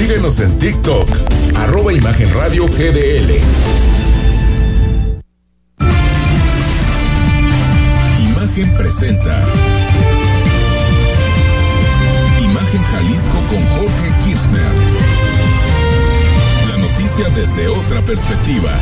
Síguenos en TikTok, arroba Imagen Radio GDL. Imagen presenta. Imagen Jalisco con Jorge Kirchner. La noticia desde otra perspectiva.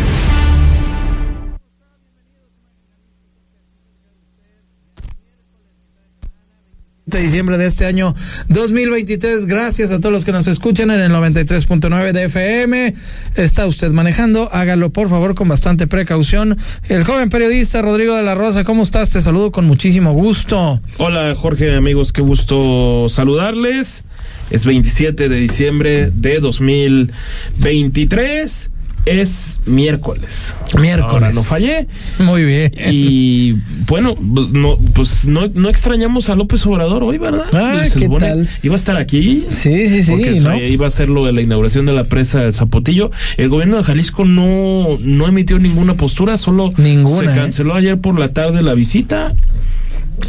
De diciembre de este año 2023. Gracias a todos los que nos escuchan en el 93.9 de FM. Está usted manejando, hágalo por favor con bastante precaución. El joven periodista Rodrigo de la Rosa, ¿cómo estás? Te saludo con muchísimo gusto. Hola Jorge, amigos, qué gusto saludarles. Es 27 de diciembre de 2023 es miércoles. Miércoles. Ahora no fallé. Muy bien. Y bueno, pues no, pues no, no extrañamos a López Obrador hoy, ¿verdad? Ah, ¿qué tal? Iba a estar aquí. Sí, sí, sí. Porque ¿no? iba a ser lo de la inauguración de la presa del Zapotillo. El gobierno de Jalisco no, no emitió ninguna postura, solo Ninguna, se ¿eh? canceló ayer por la tarde la visita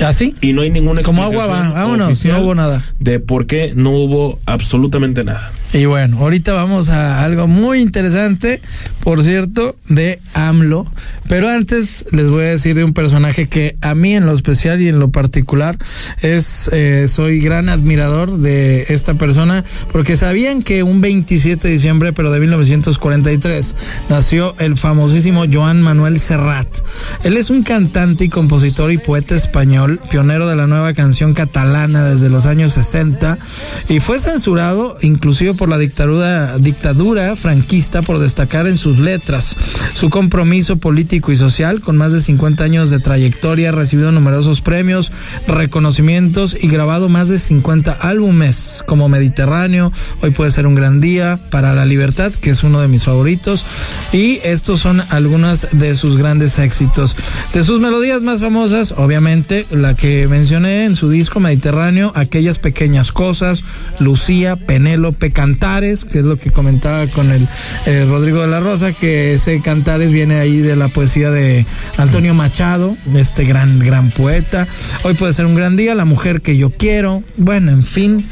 ¿Así? y no hay ninguna Como agua va, vámonos, no hubo nada. de por qué no hubo absolutamente nada. Y bueno, ahorita vamos a algo muy interesante, por cierto, de AMLO. Pero antes les voy a decir de un personaje que a mí en lo especial y en lo particular es, eh, soy gran admirador de esta persona, porque sabían que un 27 de diciembre, pero de 1943, nació el famosísimo Joan Manuel Serrat. Él es un cantante y compositor y poeta español, pionero de la nueva canción catalana desde los años 60 y fue censurado inclusive por la dictadura, dictadura franquista por destacar en sus letras su compromiso político y social con más de 50 años de trayectoria, ha recibido numerosos premios, reconocimientos y grabado más de 50 álbumes como Mediterráneo, Hoy puede ser un gran día para la libertad, que es uno de mis favoritos y estos son algunas de sus grandes éxitos. De sus melodías más famosas, obviamente, la que mencioné en su disco Mediterráneo, aquellas pequeñas cosas, Lucía, Penélope, Cantares, que es lo que comentaba con el eh, Rodrigo de la Rosa, que ese Cantares viene ahí de la poesía de Antonio Machado, este gran, gran poeta. Hoy puede ser un gran día, La mujer que yo quiero, bueno, en fin,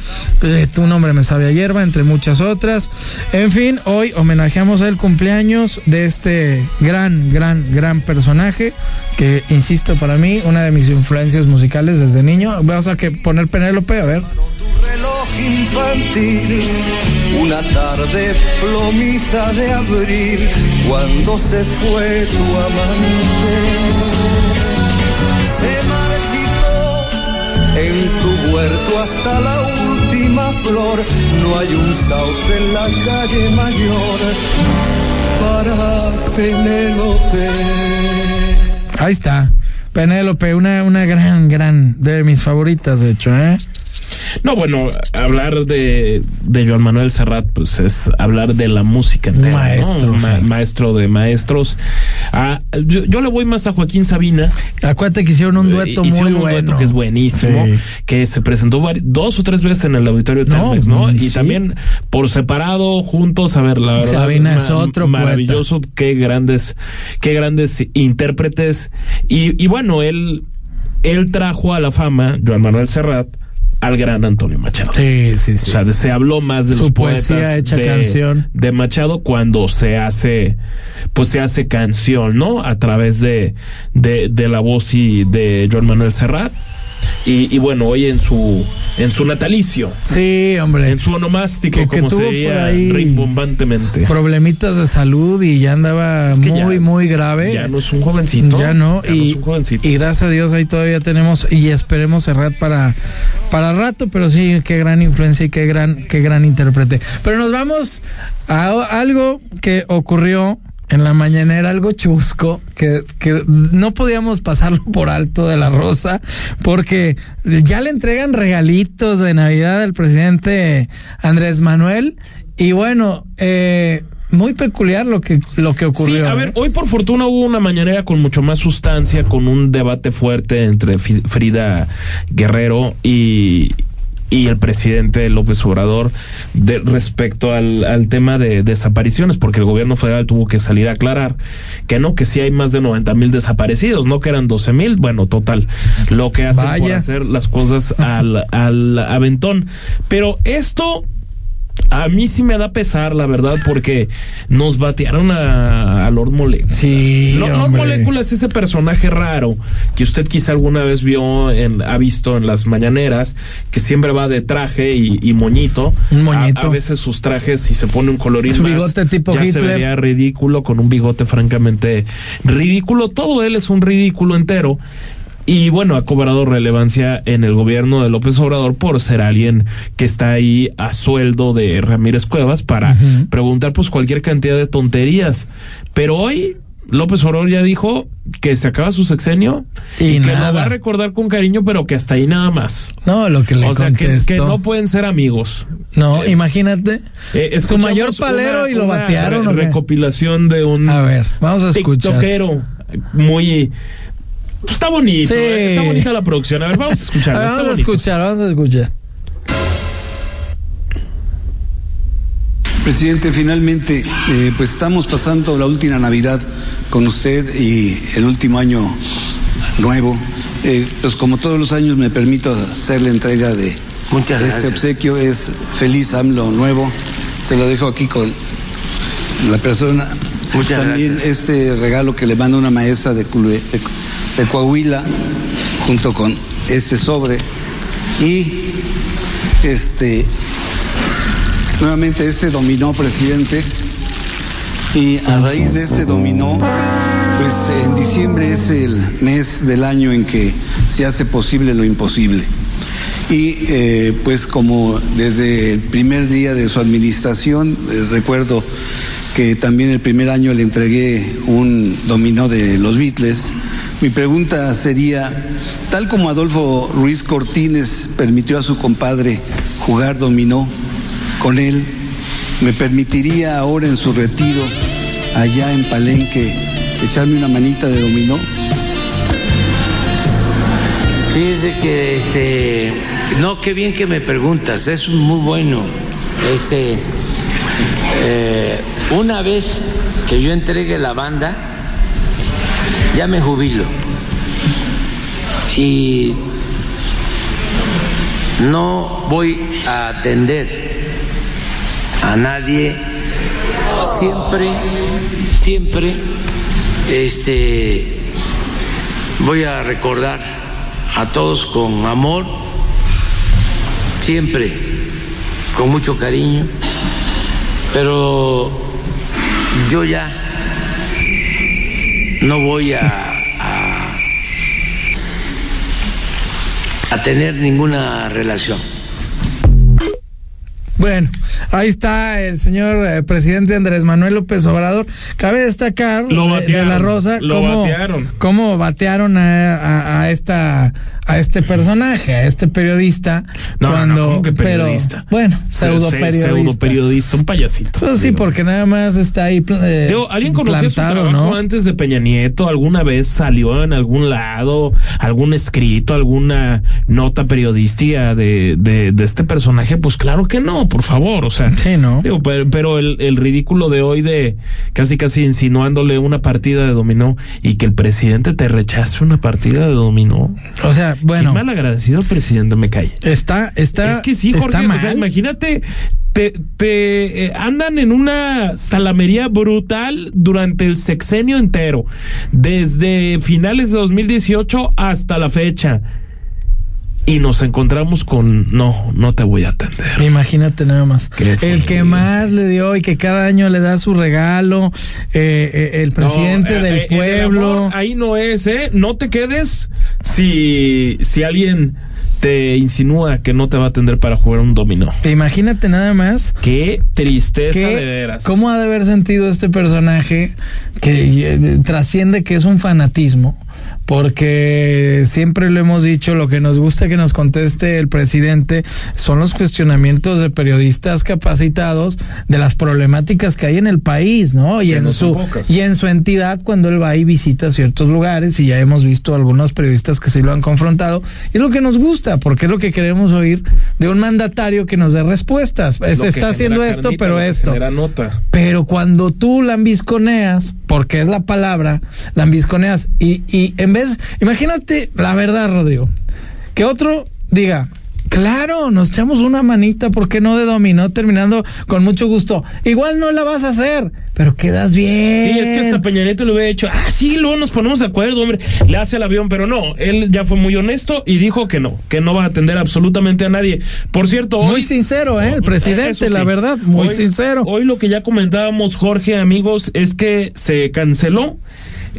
eh, tu nombre me sabe a hierba, entre muchas otras. En fin, hoy homenajeamos el cumpleaños de este gran, gran, gran personaje que, insisto, para mí, una de mis influencias musicales desde niño. Vamos a que poner Penélope, a ver. Tu reloj infantil, una tarde plomiza de abril, cuando se fue tu amante. Se marchitó en tu huerto hasta la última flor, no hay un sauce en la calle mayor para Penélope. Ahí está. Penélope, una, una gran, gran, de mis favoritas, de hecho, ¿eh? No, bueno, hablar de, de Joan Manuel Serrat, pues es hablar de la música entera. Maestro, Un ma- sí. maestro de maestros. Ah, yo, yo le voy más a Joaquín Sabina. Acuérdate que hicieron un dueto Eh, hicieron muy un bueno. dueto que es buenísimo, Sí. que se presentó dos o tres veces en el auditorio de Telmex, ¿no? Y sí. también por separado, juntos, a ver, la verdad. Sabina es otro poeta. Maravilloso, qué grandes, qué grandes intérpretes. Y, y bueno, él, él trajo a la fama, Joan Manuel Serrat, al gran Antonio Machado. Sí, sí, sí. O sea, se habló más de Su los poesía poetas hecha de, canción. de Machado cuando se hace, pues se hace canción, ¿no? A través de, de, de la voz y de Joan Manuel Serrat. Y, y bueno, hoy en su, en su natalicio, Sí, hombre. en su onomástico, Que- que como tuvo se por diría ahí rimbombantemente. Problemitas de salud y ya andaba Es que muy, ya- muy grave. Ya no es un jovencito. Ya no, Ya y, es un jovencito. y gracias a Dios ahí todavía tenemos y esperemos cerrar para para rato, pero sí, qué gran influencia y qué gran, qué gran intérprete. Pero nos vamos a algo que ocurrió en la mañanera, algo chusco, que, que no podíamos pasarlo por alto de la rosa, porque ya le entregan regalitos de Navidad al presidente Andrés Manuel, y bueno, eh, muy peculiar lo que, lo que ocurrió. Sí, a ver, hoy por fortuna hubo una mañanera con mucho más sustancia, con un debate fuerte entre Frida Guerrero y, y el presidente López Obrador de, respecto al, al tema de desapariciones, porque el gobierno federal tuvo que salir a aclarar que no, que sí hay más de 90 mil desaparecidos, no que eran 12 mil, bueno, total, lo que hacen por hacer las cosas al, al aventón. Pero esto a mí sí me da pesar, la verdad, porque nos batearon a, a Lord Molecula. Sí, Lord, Lord. Molecula es ese personaje raro que usted quizá alguna vez vio, en, ha visto en las mañaneras, que siempre va de traje y, y moñito. Un moñito. A, a veces sus trajes, si se pone un colorín Su más, bigote tipo ya se vería ridículo, con un bigote francamente ridículo. Todo él es un ridículo entero. Y bueno, ha cobrado relevancia en el gobierno de López Obrador por ser alguien que está ahí a sueldo de Ramírez Cuevas para preguntar pues cualquier cantidad de tonterías. Pero hoy López Obrador ya dijo que se acaba su sexenio Y y, que lo va a recordar con cariño, pero que hasta ahí nada más. No, lo que le O sea, que, no pueden ser amigos. No, Eh, imagínate. Eh, su mayor palero una- y lo una batearon. recopilación de un A ver, vamos a escuchar. tiktokero muy pues, está bonito Sí. eh, está bonita la producción a ver vamos a escuchar vamos a escuchar, vamos a escuchar. Presidente, finalmente, eh, pues estamos pasando la última Navidad con usted y el último año nuevo. Eh, pues como todos los años me permito hacer la entrega de Muchas este gracias. obsequio. Es feliz AMLO nuevo. Se lo dejo aquí con la persona. Muchas También gracias. este regalo que le manda una maestra de, Culue- de, de Coahuila, junto con este sobre. Y este nuevamente este dominó, presidente. Y a raíz de este dominó, pues en diciembre es el mes del año en que se hace posible lo imposible. Y eh, pues como desde el primer día de su administración, eh, recuerdo que también el primer año le entregué un dominó de los Beatles, mi pregunta sería, tal como Adolfo Ruiz Cortines permitió a su compadre jugar dominó con él, ¿me permitiría ahora en su retiro, allá en Palenque, echarme una manita de dominó? Fíjese que este no qué bien que me preguntas, es muy bueno. Este eh, una vez que yo entregue la banda, ya me jubilo. Y no voy a atender a nadie. Siempre, siempre este voy a recordar a todos con amor, siempre con mucho cariño, pero yo ya no voy a, a, tener ninguna relación. Bueno, ahí está el señor eh, presidente Andrés Manuel López Obrador. Cabe destacar Lo de- de, batearon, la Rosa lo cómo, batearon. cómo batearon a, a- a esta a este personaje, a este periodista. no, cuando, no, ¿cómo que periodista? Pero, bueno, pseudo periodista. pseudo periodista un payasito Pues sí, porque nada más está ahí. eh, Digo, ¿alguien conocía su trabajo ¿no? antes de Peña Nieto? ¿Alguna vez salió en algún lado, algún escrito, alguna nota periodística de, de, de este personaje? Pues claro que no, por favor, o sea. Sí, ¿no? Digo, pero, pero el, el ridículo de hoy de casi casi insinuándole una partida de dominó y que el presidente te rechace una partida de dominó. O sea, bueno, Qué mal agradecido el presidente me cae. está, está, Es que sí, está Jorge, mal. o sea, imagínate, te, te eh, andan en una salamería brutal durante el sexenio entero, desde finales de 2018 hasta la fecha. Y nos encontramos con, no, no te voy a atender. Imagínate nada más. El que más le dio y que cada año le da su regalo, eh, eh, el presidente No, eh, del eh, pueblo. amor, ahí no es, ¿eh? No te quedes si, si alguien te insinúa que no te va a atender para jugar un dominó. Imagínate nada más. Qué tristeza que- de veras. ¿Cómo ha de haber sentido este personaje que eh, trasciende que es un fanatismo? Porque siempre lo hemos dicho, lo que nos gusta que nos conteste el presidente son los cuestionamientos de periodistas capacitados de las problemáticas que hay en el país, ¿no? Y Que en no su y en su entidad cuando él va y visita ciertos lugares y ya hemos visto algunos periodistas que sí lo han confrontado y es lo que nos gusta porque es lo que queremos oír de un mandatario que nos dé respuestas. Lo Se está haciendo esto, carnita, pero esto. nota. Pero cuando tú lambisconeas, porque es la palabra, lambisconeas, y, y en vez, imagínate la verdad, Rodrigo, que otro diga, Claro, nos echamos una manita, ¿por qué no de dominó? Terminando con mucho gusto. Igual no la vas a hacer, pero quedas bien. Sí, es que hasta Peña Nieto le hubiera dicho, ah, sí, luego nos ponemos de acuerdo, hombre, le hace el avión, pero no, él ya fue muy honesto y dijo que no, que no va a atender absolutamente a nadie. Por cierto, hoy... Muy sincero, ¿eh? El presidente, sí. la verdad, muy Hoy- sincero. Hoy lo que ya comentábamos, Jorge, amigos, es que se canceló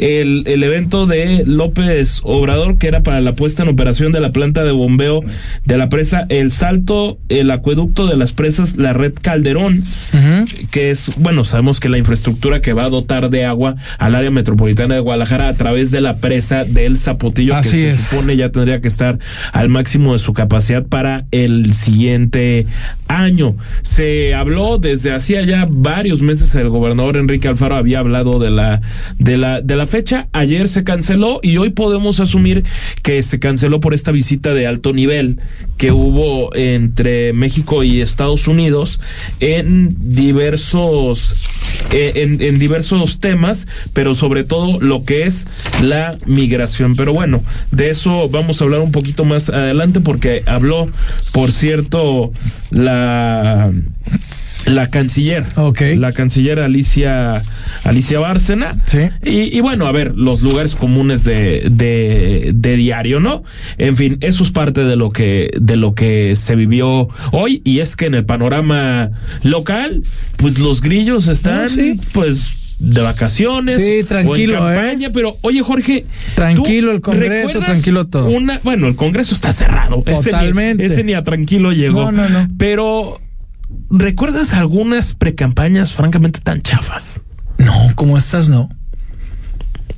el, el evento de López Obrador, que era para la puesta en operación de la planta de bombeo de la presa El Salto, el acueducto de las presas, la red Calderón, Ujú. que es, bueno, sabemos que la infraestructura que va a dotar de agua al área metropolitana de Guadalajara a través de la presa del Zapotillo, Así que se es. supone ya tendría que estar al máximo de su capacidad para el siguiente año. Se habló desde hacía ya varios meses el gobernador Enrique Alfaro había hablado de la de la de la fecha, ayer se canceló y hoy podemos asumir que se canceló por esta visita de alto nivel que hubo entre México y Estados Unidos en diversos eh, en, en diversos temas, pero sobre todo lo que es la migración. Pero bueno, de eso vamos a hablar un poquito más adelante porque habló, por cierto, la la canciller, Ok. la canciller Alicia Alicia Bárcena. Sí. Y, y bueno, a ver, los lugares comunes de, de, de diario, ¿no? En fin, eso es parte de lo que, de lo que se vivió hoy, y es que en el panorama local, pues los grillos están, Ah, sí. pues, de vacaciones. Sí, tranquilo, o en campaña, pero oye Jorge, ¿tú Tranquilo el Congreso, tranquilo todo. Una, bueno, el Congreso está cerrado. Ese ni- Totalmente. Ese ni, a tranquilo llegó. No, no, no. Pero ¿recuerdas algunas precampañas francamente tan chafas? No, como estas no.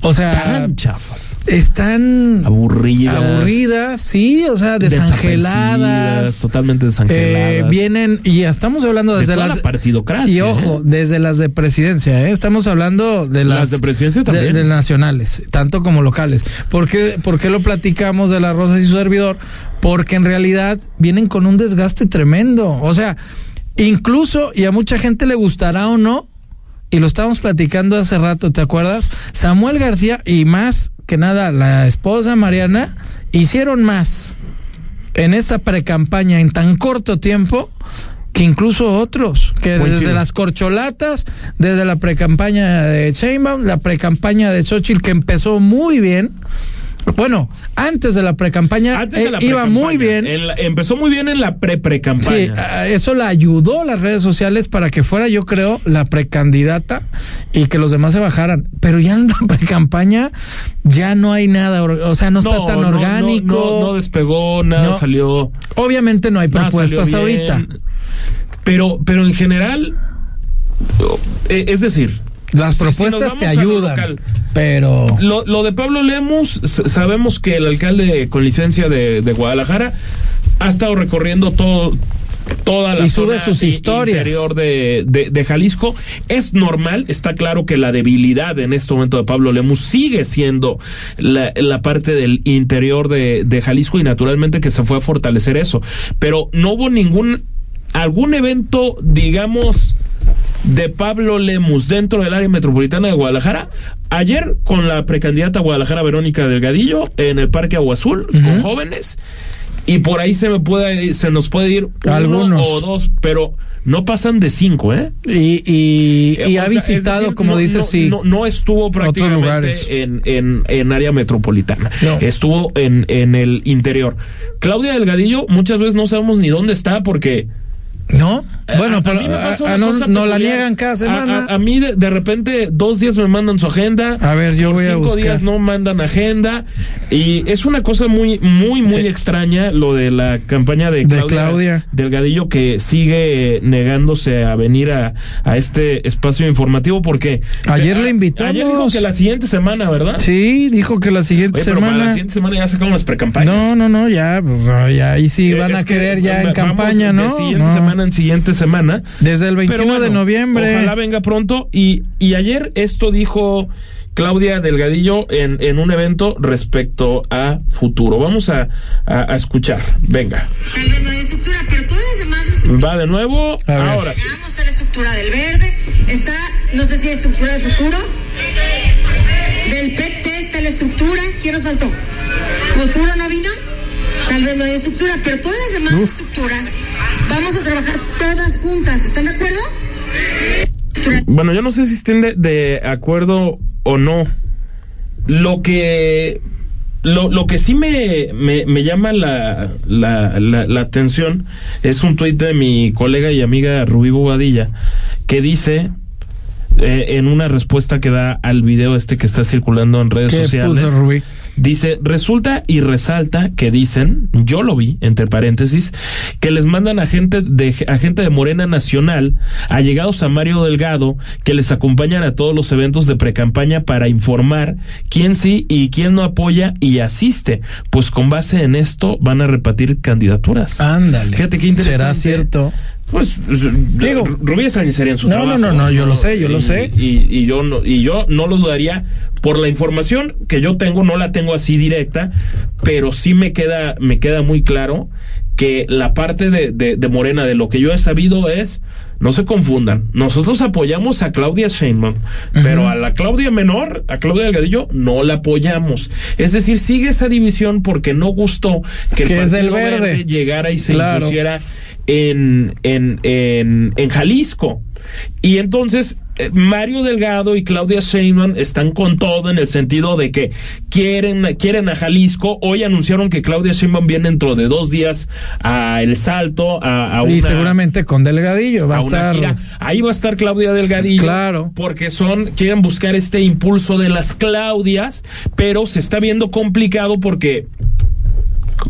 O sea, Tan chafas. están Aburridas. aburridas, sí, o sea, desangeladas. Totalmente desangeladas. Eh, vienen, y estamos hablando de desde toda las. la partidocracia. Y ojo, ¿eh? desde las de presidencia, ¿eh? estamos hablando de las, Las de presidencia de- también. de nacionales, tanto como locales. ¿Por qué, por qué lo platicamos de las Rosas y su servidor? Porque en realidad vienen con un desgaste tremendo. O sea, incluso, y a mucha gente le gustará o no, y lo estábamos platicando hace rato, ¿te acuerdas? Samuel García y más que nada la esposa Mariana hicieron más en esta precampaña en tan corto tiempo que incluso otros, que desde las corcholatas, desde la precampaña de Sheinbaum, la precampaña de Xochitl que empezó muy bien. Bueno, antes de la precampaña eh, la iba muy bien. la- empezó muy bien en la Sí, pre-pre-campaña. a- eso la ayudó las redes sociales para que fuera, yo creo, la precandidata y que los demás se bajaran. Pero ya en la precampaña ya no hay nada, o sea, no, está tan no, orgánico. No, no despegó, nada No. salió. Obviamente no hay propuestas ahorita. Pero, pero en general, eh, es decir, Las propuestas te lo ayudan, pero Lo, lo de Pablo Lemus, sabemos que el alcalde con licencia de, de Guadalajara ha estado recorriendo todo toda la Y sube zona sus historias. interior de, de, de Jalisco. Es normal, está claro que la debilidad en este momento de Pablo Lemus sigue siendo la, la parte del interior de, de Jalisco y naturalmente que se fue a fortalecer eso. Pero no hubo ningún, algún evento, digamos, de Pablo Lemus dentro del área metropolitana de Guadalajara. Ayer con la precandidata a Guadalajara Verónica Delgadillo en el Parque Agua Azul con jóvenes. Y por ahí se me puede se nos puede ir uno Algunos. o dos, pero no pasan de cinco, ¿eh? y, y, y O ha sea, visitado, decir, como no- dices, no, sí. No, no estuvo prácticamente en, en, en área metropolitana. No. Estuvo en, en el interior. Claudia Delgadillo, muchas veces no sabemos ni dónde está porque ¿No? Bueno, a- a pero mí me a- pasa a- una no, cosa no la peculiar. niegan cada A- semana. A, a mí de, de repente dos días me mandan su agenda. A ver, yo voy a cinco buscar. días no mandan agenda y es una cosa muy muy muy extraña lo de la campaña de De Claudia, Claudia. Delgadillo que sigue eh, negándose a venir a, a este espacio informativo porque Ayer a- le invitamos. Ayer dijo que la siguiente semana, ¿verdad? Sí, dijo que la siguiente Oye, pero para semana. la siguiente semana ya sacamos las precampañas. No, no, no, ya, pues ah, ya ahí sí Eh, van a es que querer ya en campaña, de ¿no? siguiente No. semana en siguiente semana. Desde el 21 Pero bueno, de noviembre. Ojalá venga pronto. Y, y ayer esto dijo Claudia Delgadillo en, en un evento respecto a futuro. Vamos a, a- a escuchar. Venga. Tal vez no hay estructura, pero todas las demás estructuras. Va de nuevo. A ver. Ahora sí. Está la estructura del verde, está, no sé si hay estructura de futuro. Del PT está la estructura. ¿Quién nos faltó? ¿Futuro no vino? tal vez no hay estructura, pero todas las demás estructuras vamos a trabajar todas juntas. ¿Están de acuerdo? Bueno, yo no sé si estén de, de acuerdo o no. Lo que lo, lo que sí me, me, me llama la, la, la, la atención es un tuit de mi colega y amiga Rubí Bobadilla que dice eh, en una respuesta que da al video este que está circulando en redes ¿Qué sociales. puso Rubí? Dice, resulta y resalta que dicen, yo lo vi, entre paréntesis, que les mandan a gente de, a gente de Morena Nacional, allegados a Mario Delgado, que les acompañan a todos los eventos de precampaña para informar quién sí y quién no apoya y asiste. Pues con base en esto van a repartir candidaturas. Ándale. Fíjate qué interesante. ¿Será cierto? Pues Digo- Rubí está en su No, trabajo. no, no, no, yo lo sé, yo lo sé. Y, y yo no, y yo no lo dudaría por la información que yo tengo, no la tengo así directa, pero sí me queda, me queda muy claro que la parte de, de, de Morena, de lo que yo he sabido es, no se confundan, nosotros apoyamos a Claudia Sheinbaum, pero a la Claudia menor, a Claudia Delgadillo, no la apoyamos. Es decir, sigue esa división porque no gustó que el es Partido del verde. llegara y se Claro. impusiera en, en, en, en Jalisco. Y entonces eh, Mario Delgado y Claudia Sheinbaum están con todo en el sentido de que quieren, quieren a Jalisco. Hoy anunciaron que Claudia Sheinbaum viene dentro de dos días a El Salto, a, a y seguramente con Delgadillo va a, a una estar. gira. Ahí va a estar Claudia Delgadillo. Claro. Porque son, quieren buscar este impulso de las Claudias, pero se está viendo complicado porque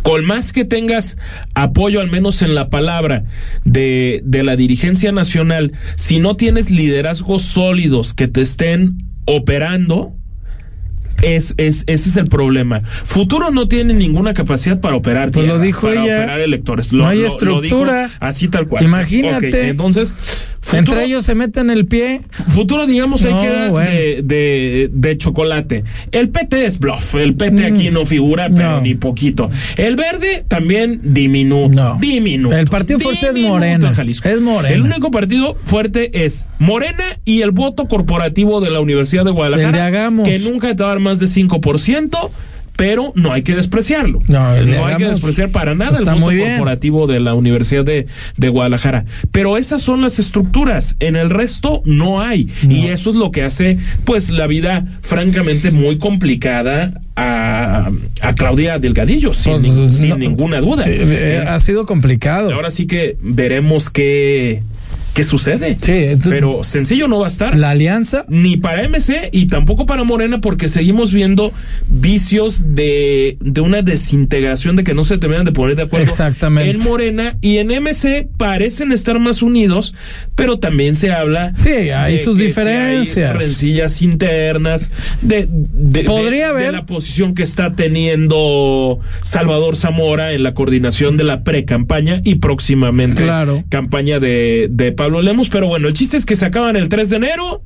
con más que tengas apoyo, al menos en la palabra, de, de la dirigencia nacional, si no tienes liderazgos sólidos que te estén operando, es, es, ese es el problema. Futuro no tiene ninguna capacidad para operar Pues lo tierra, dijo para ella. operar electores. No hay lo estructura. así tal cual. Imagínate. Ok, entonces, futuro, Entre ellos se meten el pie. futuro digamos, No, queda bueno. de, de, de chocolate. El PT es bluff. El PT Mm, aquí no figura, pero no. ni poquito. El verde también diminuto. No. Diminuto. El partido fuerte es Morena. Es Morena. El único partido fuerte es Morena y el voto corporativo de la Universidad de Guadalajara. Que nunca te va a dar más de 5%. Pero no hay que despreciarlo. No, de hay que despreciar para nada el bien. corporativo de la Universidad de, de Guadalajara. Pero esas son las estructuras. En el resto no hay. Y eso es lo que hace, pues, la vida francamente muy complicada a, a Claudia Delgadillo, sin, Pues, ni- sin no, ninguna duda. eh, eh, ha sido complicado. Ahora sí que veremos qué, qué sucede. Sí, entonces- Pero sencillo no va a estar. La alianza. Ni para MC y tampoco para Morena, porque seguimos viendo vicios de, de una desintegración, de que no se terminan de poner de acuerdo Exactamente. en Morena y en MC parecen estar más unidos, pero también se habla. Sí, hay de sus que si diferencias. hay rencillas internas, de, de, Podría de- de haber. la posición que está teniendo Salvador Zamora en la coordinación de la pre-campaña y próximamente Claro. campaña de, de Pablo Lemos. Pero bueno, el chiste es que se acaban el 3 de enero.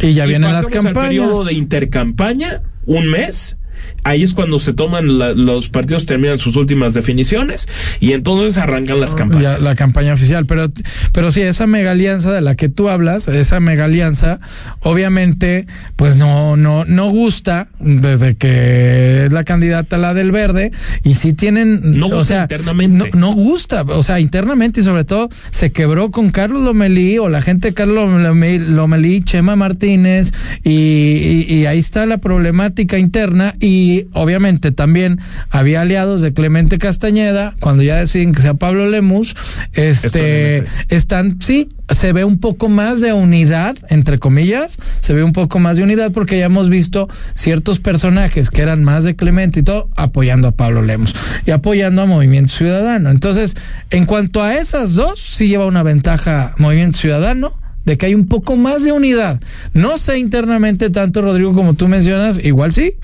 Y ya y vienen las pasamos al periodo campañas. de intercampaña, un mes. Ahí es cuando se toman la- los partidos, terminan sus últimas definiciones y entonces arrancan las Ya, campañas. la campaña oficial, pero, pero sí, esa mega alianza de la que tú hablas, esa mega alianza, obviamente, pues no, no, no gusta desde que es la candidata la del verde, y sí tienen, No o gusta sea, internamente. No, no gusta, o sea, internamente y sobre todo se quebró con Carlos Lomelí o la gente de Carlos Lomelí, Lomelí, Chema Martínez, y, y- y ahí está la problemática interna, y obviamente también había aliados de Clemente Castañeda, cuando ya deciden que sea Pablo Lemus, este, están, sí, se ve un poco más de unidad, entre comillas, se ve un poco más de unidad porque ya hemos visto ciertos personajes que eran más de Clemente y todo apoyando a Pablo Lemos y apoyando a Movimiento Ciudadano. Entonces, en cuanto a esas dos, sí lleva una ventaja Movimiento Ciudadano de que hay un poco más de unidad. No sé internamente tanto, Rodrigo, como tú mencionas, igual sí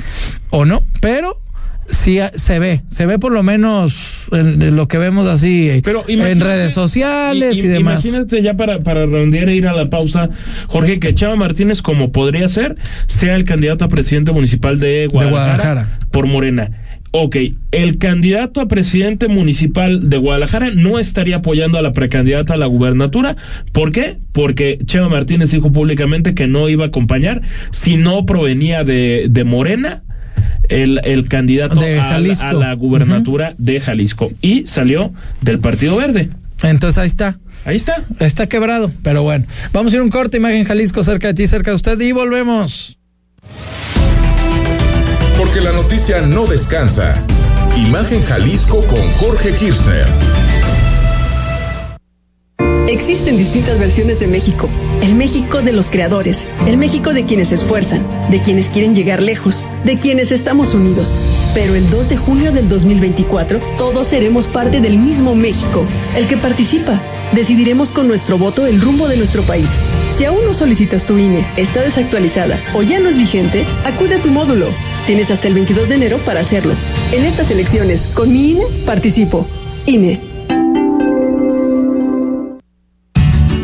o no, pero sí ah, se ve, se ve por lo menos en, en lo que vemos así eh, Pero en redes sociales y, y- demás. Imagínate ya para, para redondear e ir a la pausa, Jorge, que Chava Martínez, como podría ser, sea el candidato a presidente municipal de Guadalajara, Guadalajara. por Morena. Ok, el candidato a presidente municipal de Guadalajara no estaría apoyando a la precandidata a la gubernatura. ¿Por qué? Porque Chema Martínez dijo públicamente que no iba a acompañar si no provenía de, de Morena el, el candidato a, la- Jalisco. a la gubernatura de Jalisco y salió del Partido Verde. Entonces ahí está. Ahí está. Está quebrado, pero bueno. Vamos a ir a un corte, imagen Jalisco cerca de ti, cerca de usted y volvemos. Porque la noticia no descansa. Imagen Jalisco con Jorge Kirchner. Existen distintas versiones de México. El México de los creadores, el México de quienes se esfuerzan, de quienes quieren llegar lejos, de quienes estamos unidos. Pero el 2 de junio del 2024, todos seremos parte del mismo México, el que participa. Decidiremos con nuestro voto el rumbo de nuestro país. Si aún no solicitas tu INE, está desactualizada o ya no es vigente, acude a tu módulo. Tienes hasta el 22 de enero para hacerlo. En estas elecciones, con mi INE, participo. INE.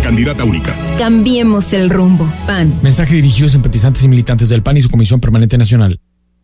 Precandidata única. Cambiemos el rumbo. PAN. Mensaje dirigido a simpatizantes y militantes del PAN y su Comisión Permanente Nacional.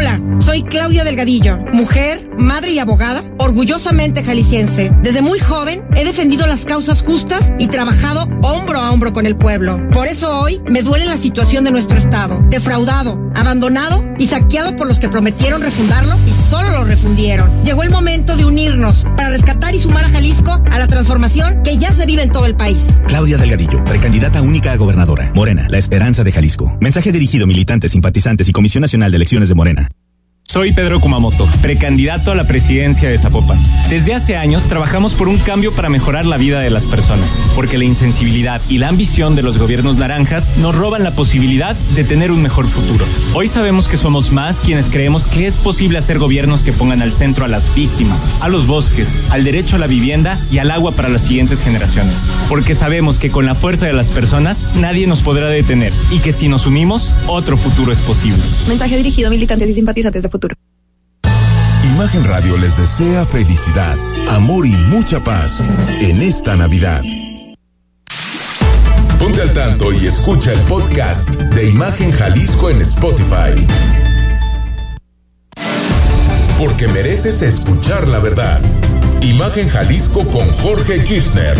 Hola, soy Claudia Delgadillo, mujer, madre y abogada, orgullosamente jalisciense. Desde muy joven he defendido las causas justas y trabajado hombro a hombro con el pueblo. Por eso hoy me duele la situación de nuestro estado, defraudado, abandonado y saqueado por los que prometieron refundarlo y solo lo refundieron. Llegó el momento de unirnos para rescatar y sumar a Jalisco a la transformación que ya se vive en todo el país. Claudia Delgadillo, precandidata única a gobernadora. Morena, la esperanza de Jalisco. Mensaje dirigido a militantes, simpatizantes y Comisión Nacional de Elecciones de Morena. Soy Pedro Kumamoto, precandidato a la presidencia de Zapopan. Desde hace años trabajamos por un cambio para mejorar la vida de las personas, porque la insensibilidad y la ambición de los gobiernos naranjas nos roban la posibilidad de tener un mejor futuro. Hoy sabemos que somos más quienes creemos que es posible hacer gobiernos que pongan al centro a las víctimas, a los bosques, al derecho a la vivienda y al agua para las siguientes generaciones. Porque sabemos que con la fuerza de las personas nadie nos podrá detener y que si nos unimos, otro futuro es posible. Mensaje dirigido a militantes y simpatizantes de Imagen Radio les desea felicidad, amor y mucha paz en esta Navidad. Ponte al tanto y escucha el podcast de Imagen Jalisco en Spotify. Porque mereces escuchar la verdad. Imagen Jalisco con Jorge Kirchner.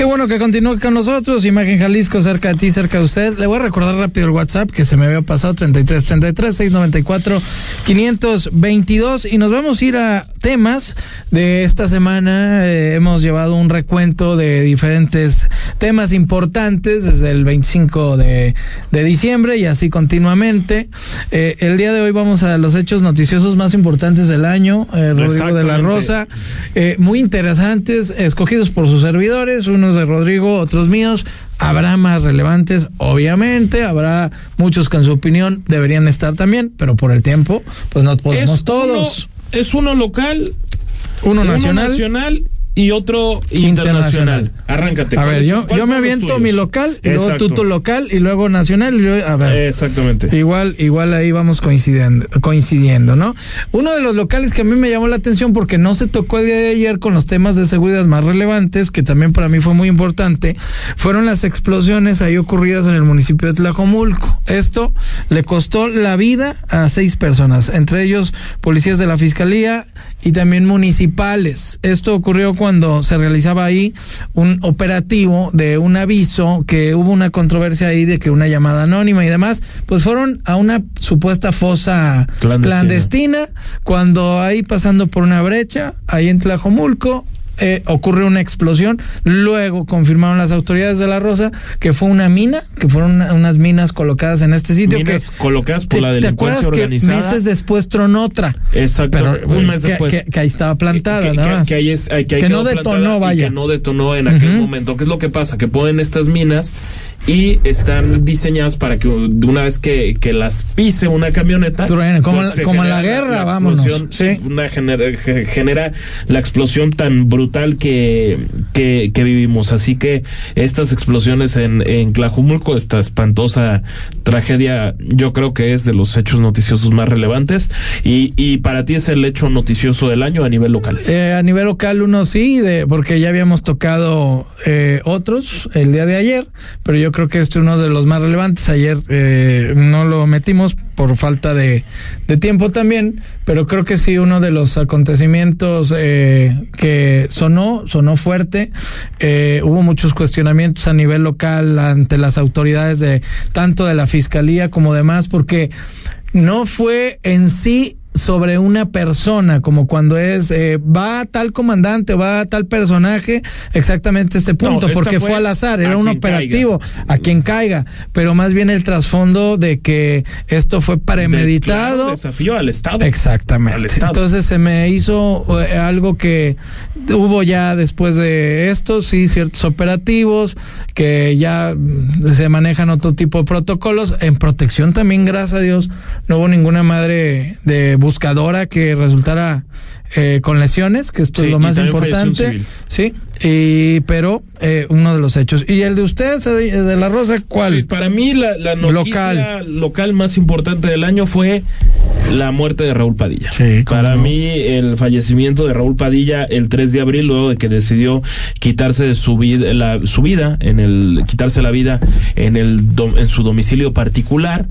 Qué bueno que continúe con nosotros. Imagen Jalisco, cerca de ti, cerca de usted. Le voy a recordar rápido el WhatsApp que se me había pasado: 33 33 694 522. Y nos vamos a ir a temas de esta semana. Eh, hemos llevado un recuento de diferentes temas importantes desde el 25 de, de diciembre y así continuamente. Eh, el día de hoy vamos a los hechos noticiosos más importantes del año. Eh, Rodrigo de la Rosa. Eh, muy interesantes, escogidos por sus servidores. Unos de Rodrigo, otros míos. Habrá más relevantes, obviamente. Habrá muchos que en su opinión deberían estar también, pero por el tiempo, pues no podemos Es todos. Uno- es uno local, Uno nacional. nacional y otro internacional. Arráncate. A ver, ¿cuáles- yo, yo me aviento tuyos? mi local, y luego tú tu local y luego nacional. Y luego, a ver. Exactamente. Igual, igual ahí vamos coincidiendo, coincidiendo, ¿no? Uno de los locales que a mí me llamó la atención porque no se tocó el día de ayer con los temas de seguridad más relevantes, que también para mí fue muy importante, fueron las explosiones ahí ocurridas en el municipio de Tlajomulco. Esto le costó la vida a seis personas, entre ellos policías de la fiscalía y también municipales. Esto ocurrió cuando se realizaba ahí un operativo de un aviso que hubo una controversia ahí de que una llamada anónima y demás, pues fueron a una supuesta fosa Clandestina. clandestina, cuando ahí pasando por una brecha, ahí en Tlajomulco, eh, ocurre una explosión. Luego confirmaron las autoridades de La Rosa que fue una mina, que fueron una- unas minas colocadas en este sitio. Minas que, colocadas por ¿te- la ¿Te delincuencia que organizada? meses después tronó otra? Exacto, Pero, un mes que- después. Que, que ahí estaba plantada, que, ahí es- ahí no detonó, vaya. que no detonó en aquel momento. ¿Qué es lo que pasa? Que ponen estas minas y están diseñadas para que de una vez que, que las pise una camioneta, Truene, como la- se como en la guerra, explosión, sí, una genera, ge- genera la explosión tan brutal que, que, que vivimos. Así que estas explosiones en, en Tlajumulco, esta espantosa tragedia, yo creo que es de los hechos noticiosos más relevantes y, y para ti es el hecho noticioso del año a nivel local. Eh, a nivel local uno sí, de, porque ya habíamos tocado eh, otros el día de ayer, pero yo creo que este es uno de los más relevantes. Ayer eh, no lo metimos por falta de, de tiempo también, pero creo que sí uno de los acontecimientos eh, que sonó, sonó fuerte. Eh, hubo muchos cuestionamientos a nivel local ante las autoridades de tanto de la fiscalía como demás, porque no fue en sí sobre una persona, como cuando es, eh, va tal comandante, va tal personaje, exactamente este punto, porque fue fue al azar, era un operativo, a quien caiga, pero más bien el trasfondo de que esto fue De- premeditado. claro, desafío al Estado. Exactamente. Al Estado. Entonces se me hizo eh, algo que hubo ya después de esto, sí, ciertos operativos, que ya se manejan otro tipo de protocolos. En protección también, gracias a Dios, no hubo ninguna madre de buscadora que resultara eh, con lesiones, que esto Sí, es lo más importante. Sí, y, pero eh, uno de los hechos. ¿Y el de usted, de de la Rosa, cuál? Sí, para mí la, la noticia local. más importante del año fue la muerte de Raúl Padilla. para no. mí el fallecimiento de Raúl Padilla el 3 de abril luego de que decidió quitarse de su vida la, su vida en el quitarse la vida en el en su domicilio particular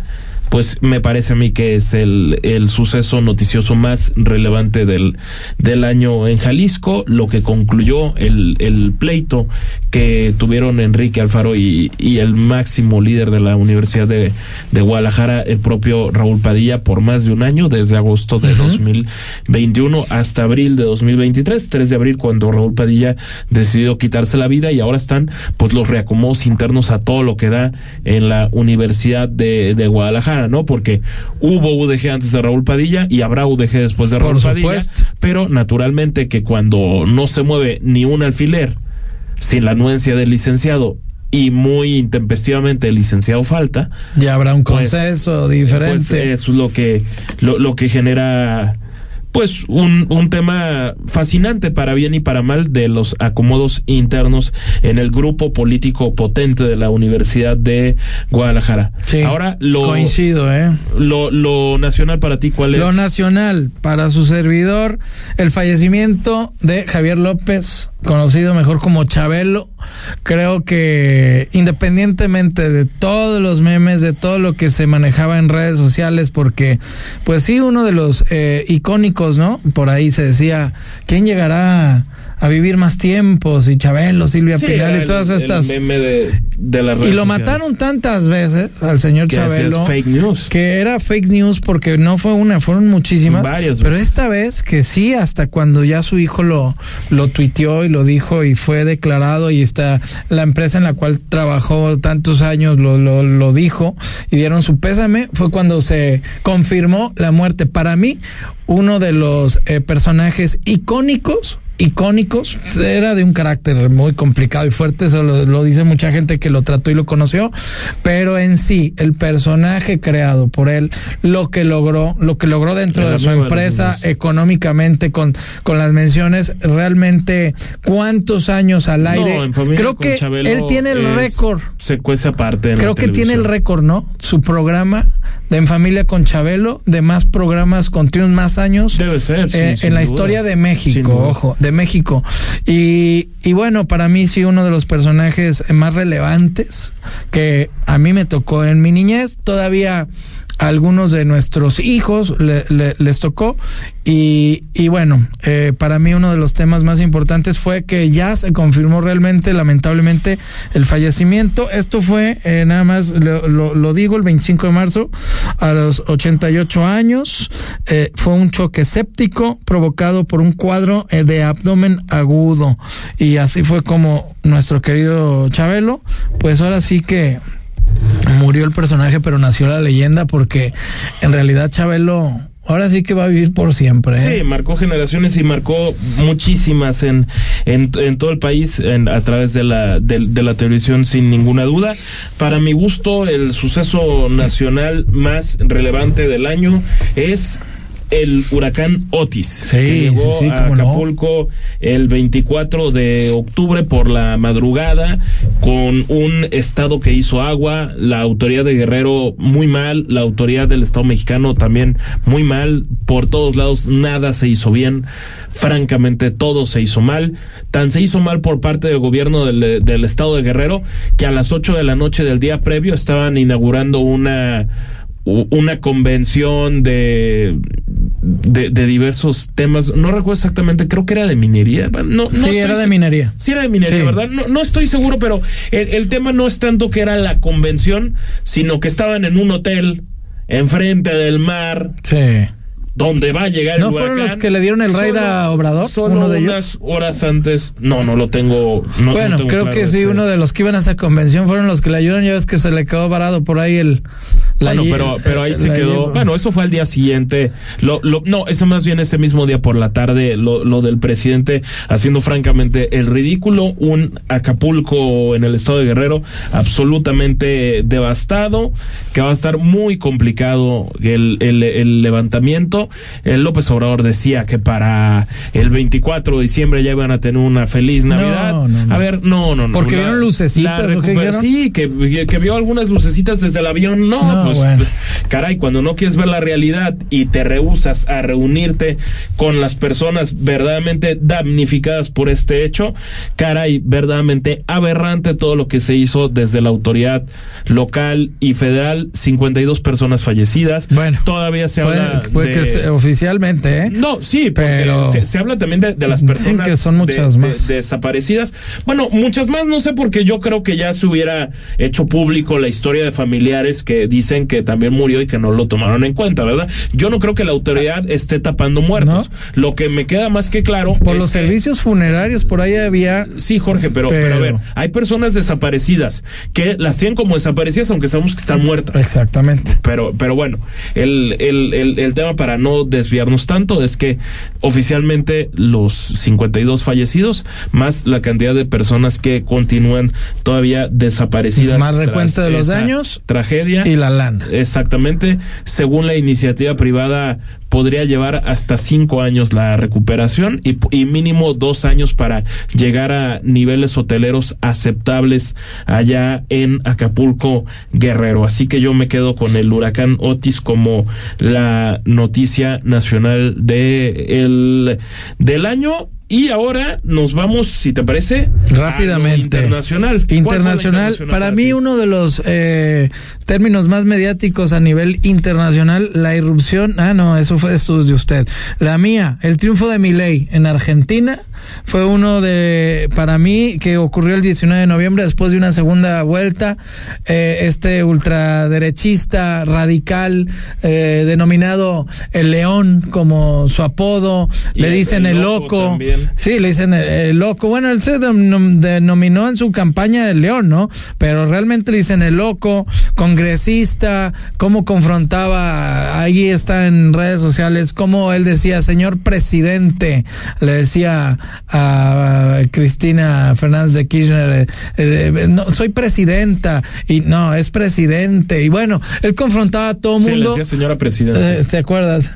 pues me parece a mí que es el, el suceso noticioso más relevante del, del año en Jalisco, lo que concluyó el, el pleito que tuvieron Enrique Alfaro y, y el máximo líder de la Universidad de, de Guadalajara, el propio Raúl Padilla, por más de un año, desde agosto de 2021 hasta abril de 2023, 3 de abril cuando Raúl Padilla decidió quitarse la vida y ahora están pues los reacomodos internos a todo lo que da en la Universidad de, de Guadalajara, ¿no? Porque hubo UDG antes de Raúl Padilla y habrá UDG después de Por Raúl Padilla, supuesto. pero naturalmente que cuando no se mueve ni un alfiler sin la anuencia del licenciado y muy intempestivamente el licenciado falta, Ya habrá un pues, consenso pues diferente. eso es lo que lo, lo que genera pues un, un tema fascinante para bien y para mal de los acomodos internos en el grupo político potente de la Universidad de Guadalajara. Sí, Ahora lo coincido, ¿eh? lo, lo nacional para ti cuál es? Lo nacional, para su servidor, el fallecimiento de Javier López, conocido mejor como Chabelo. Creo que independientemente de todos los memes, de todo lo que se manejaba en redes sociales, porque pues sí, uno de los eh, icónicos, ¿no? Por ahí se decía, ¿quién llegará a vivir más tiempos? Y Chabelo, Silvia Sí, Pinal era y todas el estas... meme de, de las Y lo sociales. mataron tantas veces al señor Que Chabelo. fake news. Que era fake news porque no fue una, fueron muchísimas. Varias pero esta vez que sí, hasta cuando ya su hijo lo, lo tuiteó y lo dijo y fue declarado y está la empresa en la cual trabajó tantos años lo, lo, lo dijo y dieron su pésame, fue cuando se confirmó la muerte. Para mí, uno de los eh, personajes icónicos icónicos. Era de un carácter muy complicado y fuerte, eso lo, lo, dice mucha gente que lo trató y lo conoció, pero en sí, el personaje creado por él, lo que logró, lo que logró dentro de su empresa económicamente con, con las menciones, realmente cuántos años al aire. No, Creo que él tiene el récord. Se cuece aparte. Creo que tiene el récord, ¿no? Su programa de En Familia con Chabelo, de más programas continuos, más años. Debe ser, sí, eh, en la duda. historia de México, ojo, de México. Y, y bueno, para mí sí uno de los personajes más relevantes que a mí me tocó en mi niñez. Todavía algunos de nuestros hijos le, le, les tocó y, y bueno, eh, para mí uno de los temas más importantes fue que ya se confirmó realmente, lamentablemente, el fallecimiento. Esto fue, eh, nada más lo, lo, lo, digo, el 25 de marzo a los 88 años. Eh, fue un choque séptico provocado por un cuadro de abdomen agudo y así fue como nuestro querido Chabelo, pues ahora sí que murió el personaje, pero nació la leyenda porque en realidad Chabelo ahora sí que va a vivir por siempre. ¿eh? Sí, marcó generaciones y marcó muchísimas en, en, todo el país en, a través de la, de, de, la televisión sin ninguna duda. Para mi gusto, el suceso nacional más relevante del año es el huracán Otis, sí, que llegó sí, sí, a Acapulco no? el 24 de octubre por la madrugada con un estado que hizo agua, la autoridad de Guerrero muy mal, la autoridad del Estado mexicano también muy mal, por todos lados nada se hizo bien, francamente todo se hizo mal, tan se hizo mal por parte del gobierno del, del Estado de Guerrero que a las 8 de la noche del día previo estaban inaugurando una una convención de, de, de, diversos temas. No recuerdo exactamente, creo que era de minería. No, no sí, era de minería. Sí, era de minería, Sí. ¿verdad? No, no estoy seguro, pero el, el tema no es tanto que era la convención, sino que estaban en un hotel enfrente del mar. Sí. Donde va a llegar ¿No el fueron huracán. los que le dieron el raid a Obrador? Solo uno de ellos. unas horas antes. No, no lo tengo. No, bueno, no tengo creo claro que sí, ese- uno de los que iban a esa convención fueron los que le ayudaron. Ya ves que se le quedó varado por ahí el. La Bueno, pero, pero ahí eh, se quedó. Bueno, eso fue al día siguiente. Lo, lo, no, eso más bien ese mismo día por la tarde, lo, lo del presidente haciendo francamente el ridículo. Un Acapulco en el estado de Guerrero absolutamente devastado, que va a estar muy complicado el, el, el levantamiento. El López Obrador decía que para el 24 de diciembre ya iban a tener una feliz Navidad. No, no, no. A ver, no, no, no. Porque La- vieron lucecitas. Sí, que, que vio algunas lucecitas desde el avión. No, No, pues bueno. caray, cuando no quieres ver la realidad y te rehusas a reunirte con las personas verdaderamente damnificadas por este hecho, caray, verdaderamente aberrante todo lo que se hizo desde la autoridad local y federal, 52 personas fallecidas. Bueno, todavía se Puede, habla puede de- que se- oficialmente, ¿eh? no, sí, porque Pero- se, se habla también de, de las personas que son muchas de- de- más. desaparecidas. Bueno, muchas más, no sé, porque yo creo que ya se hubiera hecho público la historia de familiares que dicen que también murió y que no lo tomaron en cuenta, ¿verdad? Yo no creo que la autoridad esté tapando muertos. Lo que me queda más que claro Por los que- servicios funerarios, por ahí había. Sí, Jorge, pero, pero, a ver, hay personas desaparecidas que las tienen como desaparecidas aunque sabemos que están muertas. Exactamente. Pero, pero bueno, el, el, el, el tema para no desviarnos tanto es que oficialmente los 52 fallecidos, más la cantidad de personas que continúan todavía desaparecidas. Más recuento de los daños Tragedia. y la lana. Exactamente. Según la iniciativa privada, podría llevar hasta cinco años la recuperación y, y mínimo dos años para llegar a niveles hoteleros aceptables allá en Acapulco, Guerrero. Así que yo me quedo con el huracán Otis como la noticia nacional de el, del año. Y ahora nos vamos, si te parece, Rápidamente. a lo internacional. ¿Cuál fue la Internacional, para mí uno de los eh, términos más mediáticos a nivel internacional, la irrupción, ah no, eso fue esto es de usted, la mía, el triunfo de Milei en Argentina fue uno de, para mí, que ocurrió el 19 de noviembre después de una segunda vuelta, eh, este ultraderechista radical eh, denominado el león como su apodo, Y le dicen el el loco loco, también. Sí, le dicen el, el loco. Bueno, él se denom- denominó en su campaña el león, ¿no? Pero realmente le dicen el loco, congresista, cómo confrontaba, ahí está en redes sociales, cómo él decía, señor presidente, le decía a Cristina Fernández de Kirchner, eh, eh, no, soy presidenta, y no, es presidente. Y bueno, él confrontaba a todo el Sí, le mundo. decía señora presidenta. Eh, ¿Te acuerdas?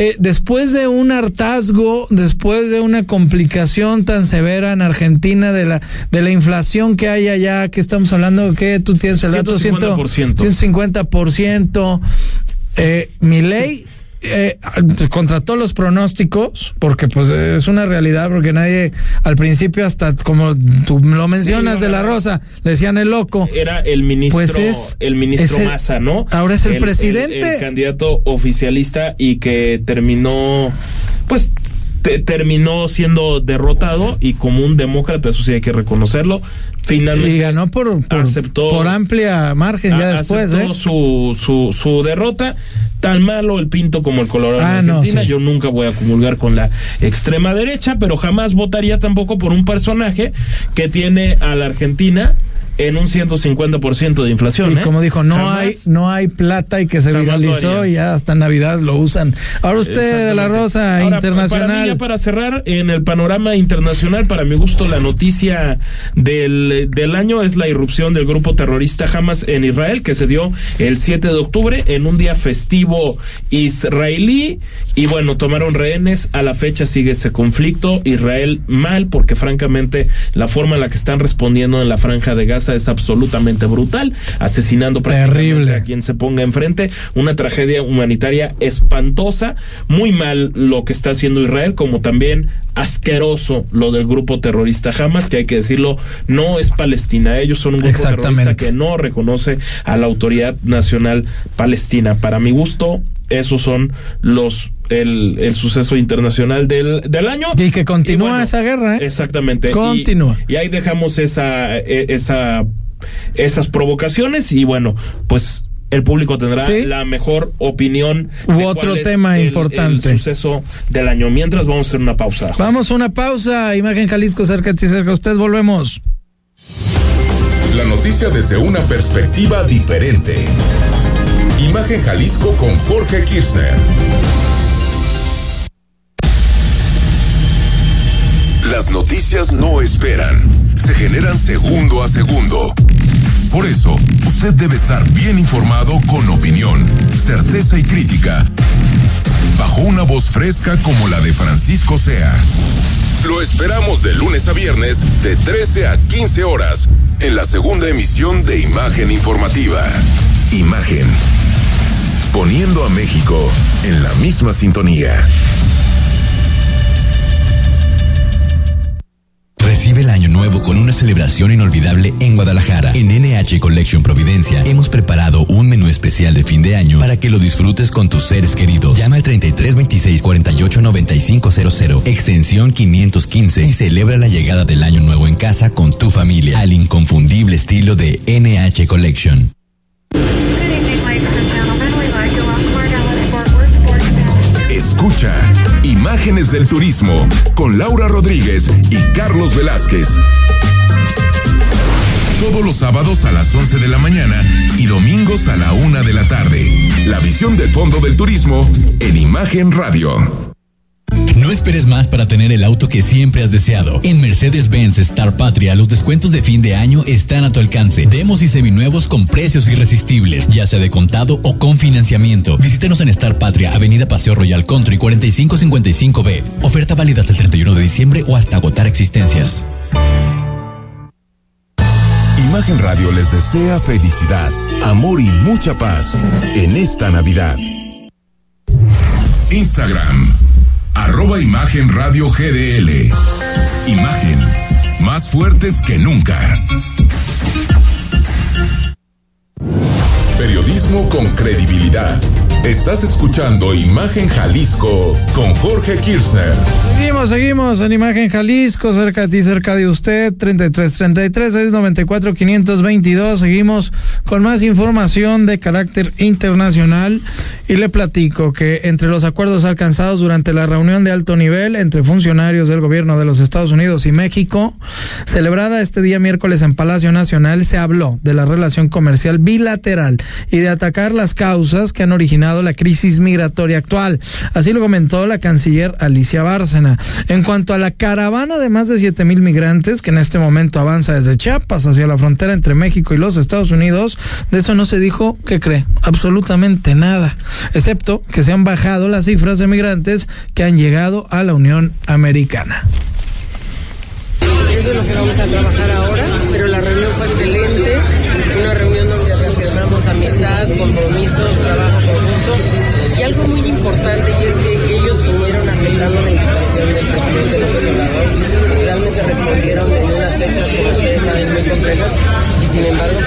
Eh, después de un hartazgo, después de una complicación tan severa en Argentina de la de la inflación que hay allá, que estamos hablando, que tú tienes el dato 150%. 150%, eh, mi ley eh, contra todos los pronósticos, porque pues es una realidad, porque nadie al principio hasta como tú lo mencionas Sí, de la Rosa, le decían el loco. Era el ministro, Pues es- el ministro el- Massa, ¿no? ahora es el presidente. El, candidato oficialista y que terminó, pues, te- terminó siendo derrotado y como un demócrata, eso sí hay que reconocerlo, finalmente Y ganó por, por, aceptó- por amplia margen ya después, aceptó ¿eh? su, su, su derrota. Tan malo el pinto como el colorado Ah, en no, Argentina. sí. Yo nunca voy a comulgar con la extrema derecha, pero jamás votaría tampoco por un personaje que tiene a la Argentina en un 150% de inflación. Y ¿eh? como dijo, no Jamás. hay no hay plata y que se viralizó y ya hasta Navidad lo usan. Ahora usted de la. Rosa Ahora, Para, mí, Internacional. ya para cerrar, en el panorama internacional, para mi gusto, la noticia del, del año es la irrupción del grupo terrorista Hamas en Israel, que se dio el 7 de octubre en un día festivo israelí. Y bueno, tomaron rehenes. A la fecha sigue ese conflicto. Israel mal, porque francamente la forma en la que están respondiendo en la franja de Gaza es absolutamente brutal, asesinando prácticamente Terrible. a quien se ponga enfrente. Una tragedia humanitaria espantosa, muy mal lo que está haciendo Israel, como también asqueroso lo del grupo terrorista Hamas, que hay que decirlo, no es Palestina. Ellos son un grupo terrorista que no reconoce a la autoridad nacional palestina. Para mi gusto, esos son los el, el suceso internacional del, del año. Y que continúa esa guerra, ¿eh? Exactamente. Continúa. Y, ahí dejamos esa, e- esa, esas provocaciones y bueno, pues el público tendrá Sí. la mejor opinión. U de otro cuál es tema el- importante. El suceso del año. Mientras vamos a hacer una pausa. Vamos a una pausa. Imagen Jalisco, cerca de ti, cerca de usted. Volvemos. La noticia desde una perspectiva diferente. Imagen Jalisco con Jorge Kirchner. Las noticias no esperan, se generan segundo a segundo. Por eso, usted debe estar bien informado con opinión, certeza y crítica, bajo una voz fresca como la de Francisco Sea. Lo esperamos de lunes a viernes de 13 a 15 horas en la segunda emisión de Imagen Informativa. Imagen. Poniendo a México en la misma sintonía. Recibe el año nuevo con una celebración inolvidable en Guadalajara. En NH Collection Providencia hemos preparado un menú especial de fin de año para que lo disfrutes con tus seres queridos. Llama al 33 26 48 95 00, extensión 515 y celebra la llegada del año nuevo en casa con tu familia al inconfundible estilo de NH Collection. Escucha Imágenes del Turismo con Laura Rodríguez y Carlos Velázquez. Todos los sábados a las 11 de la mañana y domingos a la una de la tarde. La visión de fondo del turismo en Imagen Radio. No esperes más para tener el auto que siempre has deseado. En Mercedes-Benz Star Patria, los descuentos de fin de año están a tu alcance. Demos y seminuevos con precios irresistibles, ya sea de contado o con financiamiento. Visítenos en Star Patria, Avenida Paseo Royal Country 4555B. Oferta válida hasta el 31 de diciembre o hasta agotar existencias. Imagen Radio les desea felicidad, amor y mucha paz en esta Navidad. Instagram, arroba Imagen Radio GDL. Imagen, más fuertes que nunca. Periodismo con credibilidad. Estás escuchando Imagen Jalisco con Jorge Kirchner. Seguimos, seguimos en Imagen Jalisco, cerca de ti, cerca de usted, 3333 694 522. Seguimos con más información de carácter internacional. y le platico que entre los acuerdos alcanzados durante la reunión de alto nivel entre funcionarios del gobierno de los Estados Unidos y México, celebrada este día miércoles en Palacio Nacional, se habló de la relación comercial bilateral y de atacar las causas que han originado la crisis migratoria actual. Así lo comentó la canciller Alicia Bárcena. En cuanto a la caravana de más de siete mil migrantes que en este momento avanza desde Chiapas hacia la frontera entre México y los Estados Unidos, de eso no se dijo, ¿qué cree? Absolutamente nada, excepto que se han bajado las cifras de migrantes que han llegado a la Unión Americana. Que vamos a trabajar ahora, pero la reunión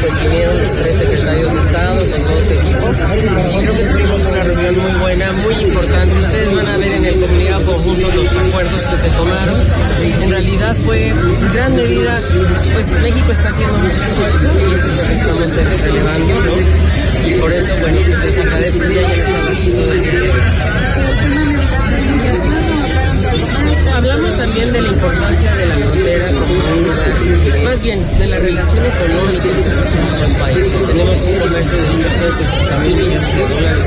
pues los tres secretarios de Estado con todo su equipo y creo que tuvimos una reunión muy buena, muy importante, ustedes van a ver en el comunicado conjunto los acuerdos que se tomaron, en realidad fue en gran medida, pues México está haciendo mucho esfuerzo y estamos relevando, ¿no? Y por eso, bueno, pues les agradezco ya ya les agradezco del día. Hablamos también de la importancia de la frontera como más bien de la relación económica entre los dos países. Tenemos un comercio de 860 mil millones de dólares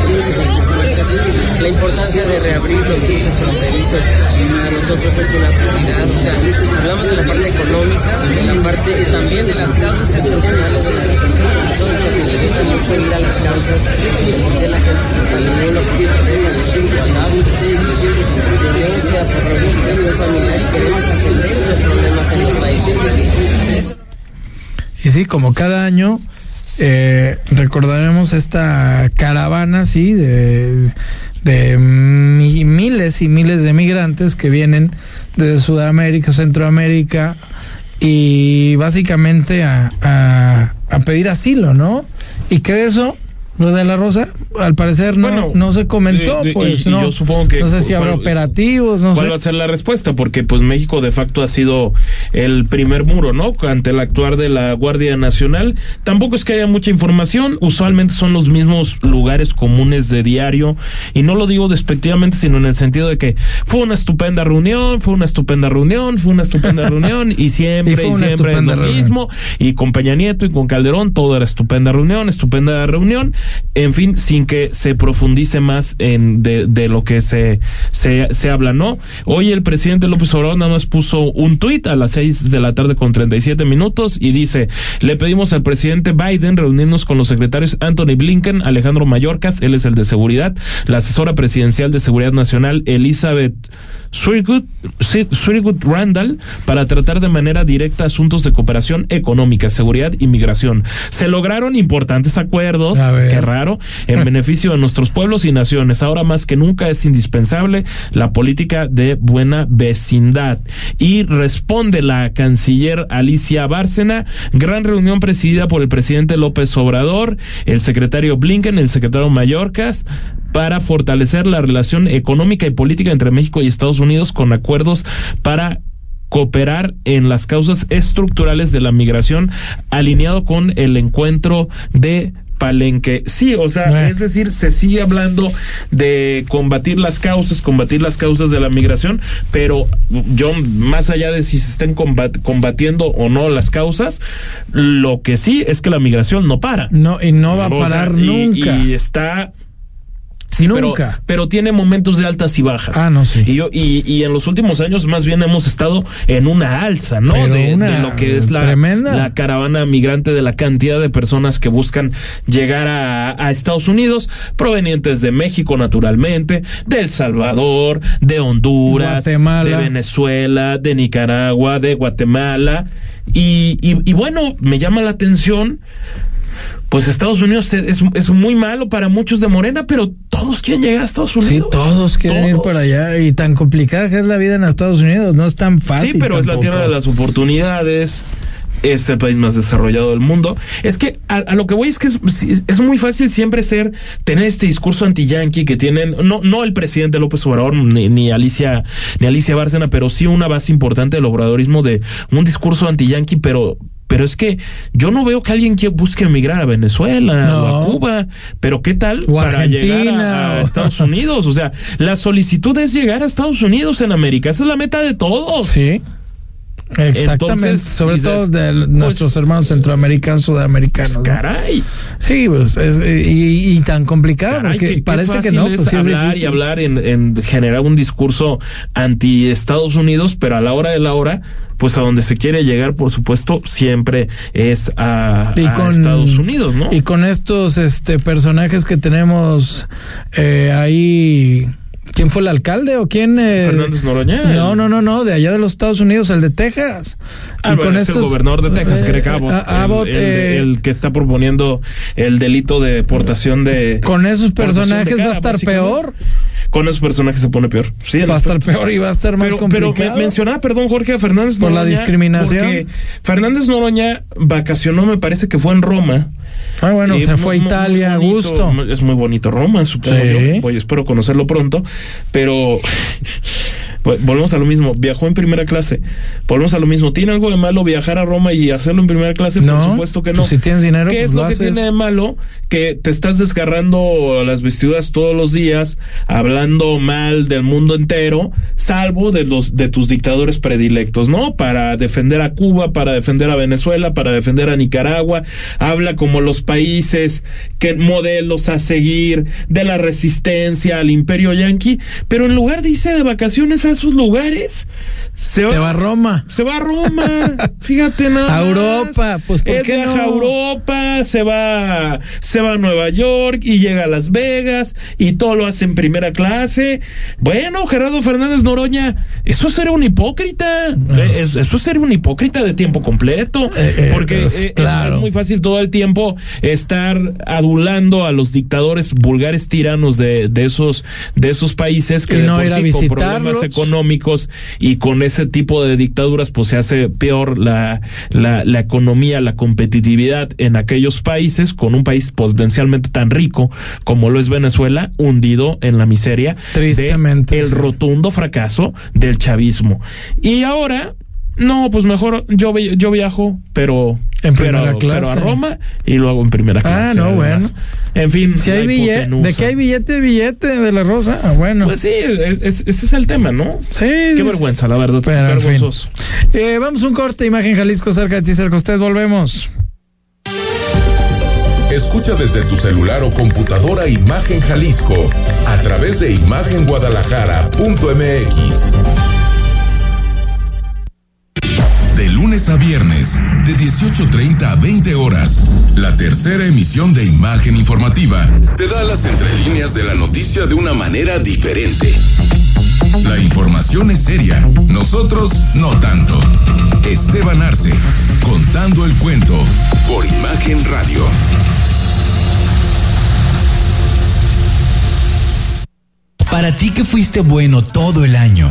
la importancia de reabrir los cruces fronterizos para nosotros es una prioridad. O hablamos de la parte económica, de la parte también de las causas estructurales de de y sí, como cada año, eh, recordaremos esta caravana, sí, de, de mi- miles y miles de migrantes que vienen de Sudamérica, Centroamérica y básicamente a, a, a pedir asilo, ¿no? Y que de eso, lo de la Rosa, al parecer no, Bueno, no se comentó, y- pues y no. yo supongo que no sé si habrá cuál- operativos, no ¿Cuál sé. va a ser la respuesta? Porque pues México de facto ha sido el primer muro, ¿no? Ante el actuar de la Guardia Nacional. Tampoco es que haya mucha información, usualmente son los mismos lugares comunes de diario. Y no lo digo despectivamente, sino en el sentido de que fue una estupenda reunión, fue una estupenda reunión, fue una estupenda reunión, y siempre, Y siempre es lo reunión. mismo. Y con Peña Nieto y con Calderón, todo era estupenda reunión, estupenda reunión. En fin, sin que se profundice más en de, de lo que se, se, habla, ¿no? Hoy el presidente López Obrador nada más puso un tuit a las seis de la tarde con 37 minutos y dice, le pedimos al presidente Biden reunirnos con los secretarios Anthony Blinken, Alejandro Mayorkas, él es el de seguridad, la asesora presidencial de seguridad nacional, Elizabeth Swirigut, Swirigut Randall, para tratar de manera directa asuntos de cooperación económica, seguridad y migración. Se lograron importantes acuerdos. Qué raro, en beneficio de nuestros pueblos y naciones. Ahora más que nunca es indispensable la política de buena vecindad. Y responde la canciller Alicia Bárcena, gran reunión presidida por el presidente López Obrador, el secretario Blinken, el secretario Mayorkas, para fortalecer la relación económica y política entre México y Estados Unidos con acuerdos para cooperar en las causas estructurales de la migración alineado con el encuentro de Palenque. Sí, o sea, es decir, se sigue hablando de combatir las causas, combatir las causas de la migración, pero yo, más allá de si se estén combat- combatiendo o no las causas, lo que sí es que la migración no para. No, y no va a O sea, parar y- nunca. Y está Sí, pero- Nunca. Pero, tiene momentos de altas y bajas. Ah, no, sí. Y, yo, y, y en los últimos años más bien hemos estado en una alza, ¿no? Pero De, una de lo que es la, tremenda. la caravana migrante, de la cantidad de personas que buscan llegar a, a Estados Unidos, provenientes de México, naturalmente, de El Salvador, de Honduras, Guatemala. de Venezuela, de Nicaragua, de Guatemala. Y, y, y bueno, me llama la atención pues Estados Unidos es, es muy malo para muchos de Morena, pero todos quieren llegar a Estados Unidos. Sí, todos quieren ir para allá. Y tan complicada que es la vida en Estados Unidos, no es tan fácil. Sí, pero es la tierra de las oportunidades. Es el país más desarrollado del mundo. Es que a, a lo que voy es que es, es muy fácil siempre ser, tener este discurso anti-yankee que tienen, no, no el presidente López Obrador ni, ni Alicia, ni Alicia Bárcena, pero sí una base importante del obradorismo de un discurso anti-yankee, pero Pero es que yo no veo que alguien que busque emigrar a Venezuela No. o a Cuba. Pero ¿qué tal O para llegar a, a Estados Unidos? O sea, la solicitud es llegar a Estados Unidos en América. Esa es la meta de todos. Sí. Exactamente, Entonces, sobre dices, todo de nuestros hermanos centroamericanos, sudamericanos. ¿no? Caray. Sí, pues, es- y, y tan complicado, Caray, porque qué parece que no. es Pues, sí es hablar y difícil. hablar en, en generar un discurso anti Estados Unidos, pero a la hora de la hora, pues a donde se quiere llegar, por supuesto, siempre es a, Y a con- Estados Unidos, ¿no? Y con estos este personajes que tenemos eh, ahí. ¿Quién fue el alcalde o quién? eh? Fernández Noroña. No, no, no, no, de allá de los Estados Unidos, el de Texas. Ah, bueno, es el gobernador de Texas, eh, Greg Abbott, a- Abbott, el, el- eh, el que está proponiendo el delito de deportación de... Con esos personajes va a estar peor. Con esos personajes se pone peor. Sí, Va a estar peor y va a estar más pero, complicado. Pero me mencionaba, perdón, Jorge, a Fernández Por la Noroña, discriminación. Porque Fernández Noroña vacacionó, me parece que fue en Roma. Ah, bueno, Eh, se fue a Italia a gusto. Es muy bonito Roma, supongo Sí. yo. Voy, espero conocerlo pronto. Pero Vol- Volvemos a lo mismo, viajó en primera clase. Volvemos a lo mismo. ¿Tiene algo de malo viajar a Roma y hacerlo en primera clase? No, Por supuesto que no. pues si tienes dinero, ¿Qué pues es lo lo que tiene de malo? Que te estás desgarrando las vestiduras todos los días, hablando mal del mundo entero, salvo de los de tus dictadores predilectos, ¿no? Para defender a Cuba, para defender a Venezuela, para defender a Nicaragua. Habla como los países que modelos a seguir de la resistencia al imperio yanqui, pero en lugar de irse de vacaciones a esos lugares, se va, Te va a Roma. se va a Roma. Fíjate nada. A. Europa, pues, ¿por Él qué viaja no? a Europa, se va, se va a Nueva York y llega a Las Vegas y todo lo hace en primera clase. Bueno, Gerardo Fernández Noroña, eso es ser un hipócrita. Eh, es- eso es ser un hipócrita de tiempo completo. eh, porque eh, es- claro. es muy fácil todo el tiempo estar adulando a los dictadores vulgares tiranos de, de esos, de esos países que Y de no por sí con problemas económicos y con ese tipo de dictaduras pues se hace peor la, la, la economía, la competitividad en aquellos países con un país potencialmente tan rico como lo es Venezuela, hundido en la miseria Tristemente, de el sí. rotundo fracaso del chavismo. Y ahora no, pues mejor yo yo viajo, pero En pero, primera clase. pero a Roma y lo hago en primera Ah, clase. no, además. bueno. En fin, Si hay billete, de que hay billete, billete de la rosa. Ah, bueno. Pues sí, es- es- ese es el tema, ¿no? sí. Qué vergüenza, la verdad. Pero, en fin. vergonzoso. Eh, vamos a un corte, Imagen Jalisco, cerca de ti, cerca de usted. Volvemos. Escucha desde tu celular o computadora Imagen Jalisco a través de imagenguadalajara.mx. De lunes a viernes, de 18.30 a 20 horas, la tercera emisión de Imagen Informativa te da las entrelíneas de la noticia de una manera diferente. La información es seria, nosotros no tanto. Esteban Arce, contando el cuento por Imagen Radio. Para ti que fuiste bueno todo el año.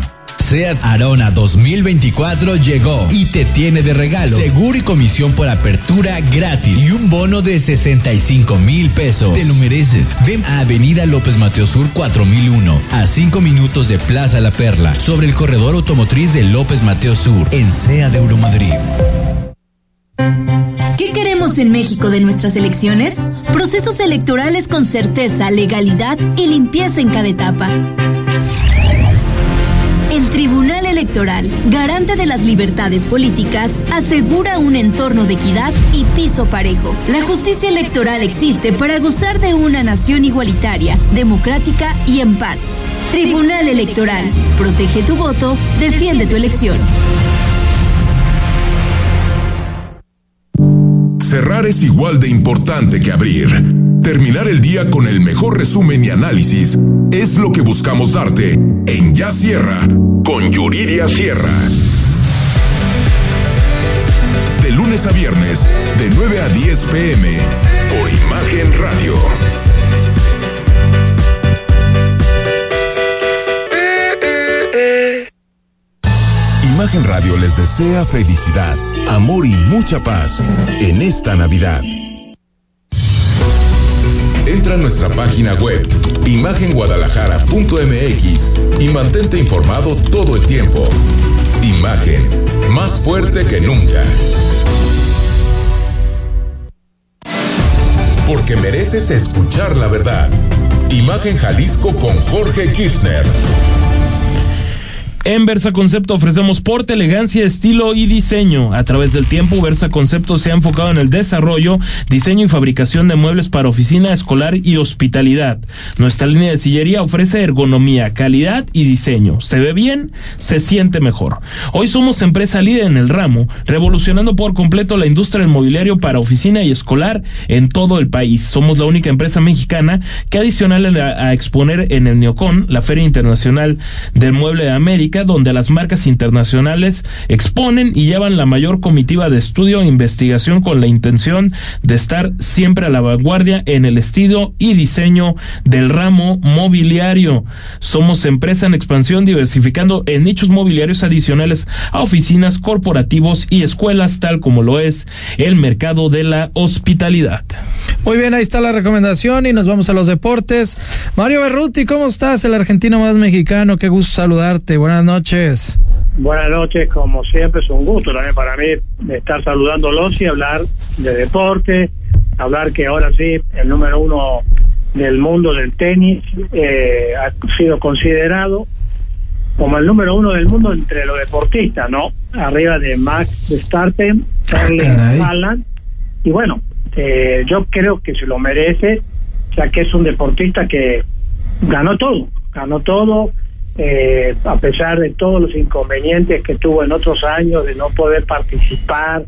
SEAT Arona 2024 llegó y te tiene de regalo seguro y comisión por apertura gratis y un bono de 65 mil pesos. Te lo mereces. Ven a Avenida López Mateo Sur 4001, a 5 minutos de Plaza La Perla, sobre el corredor automotriz de López Mateo Sur, en SEA de Euromadrid. ¿Qué queremos en México de nuestras elecciones? Procesos electorales con certeza, legalidad y limpieza en cada etapa. El Tribunal Electoral, garante de las libertades políticas, asegura un entorno de equidad y piso parejo. La justicia electoral existe para gozar de una nación igualitaria, democrática y en paz. Tribunal Electoral, protege tu voto, defiende tu elección. Cerrar es igual de importante que abrir. Terminar el día con el mejor resumen y análisis es lo que buscamos darte en Ya Sierra con Yuridia Sierra. De lunes a viernes, de 9 a 10 pm, por Imagen Radio. Imagen Radio les desea felicidad, amor y mucha paz en esta Navidad. Entra a nuestra página web imagenguadalajara.mx y mantente informado todo el tiempo. Imagen, más fuerte que nunca. Porque mereces escuchar la verdad. Imagen Jalisco con Jorge Kirchner. En Versa Concepto ofrecemos porte, elegancia, estilo y diseño. A través del tiempo, Versa Concepto se ha enfocado en el desarrollo, diseño y fabricación de muebles para oficina, escolar y hospitalidad. Nuestra línea de sillería ofrece ergonomía, calidad y diseño. Se ve bien, se siente mejor. Hoy somos empresa líder en el ramo, revolucionando por completo la industria del mobiliario para oficina y escolar en todo el país. Somos la única empresa mexicana que adicional a, a exponer en el Neocon, la Feria Internacional del Mueble de América, donde las marcas internacionales exponen y llevan la mayor comitiva de estudio e investigación con la intención de estar siempre a la vanguardia en el estilo y diseño del ramo mobiliario. Somos empresa en expansión diversificando en nichos mobiliarios adicionales a oficinas, corporativos y escuelas, tal como lo es el mercado de la hospitalidad. Muy bien, ahí está la recomendación y nos vamos a los deportes. Mario Berruti, ¿cómo estás? El argentino más mexicano, qué gusto saludarte. Buenas noches. Buenas noches, como siempre es un gusto también para mí estar saludándolos y hablar de deporte, hablar que ahora sí el número uno del mundo del tenis eh, ha sido considerado como el número uno del mundo entre los deportistas, ¿no? Arriba de Max Verstappen, Charlie Haaland y bueno, eh, yo creo que se lo merece, ya que es un deportista que ganó todo, ganó todo, eh, a pesar de todos los inconvenientes que tuvo en otros años de no poder participar,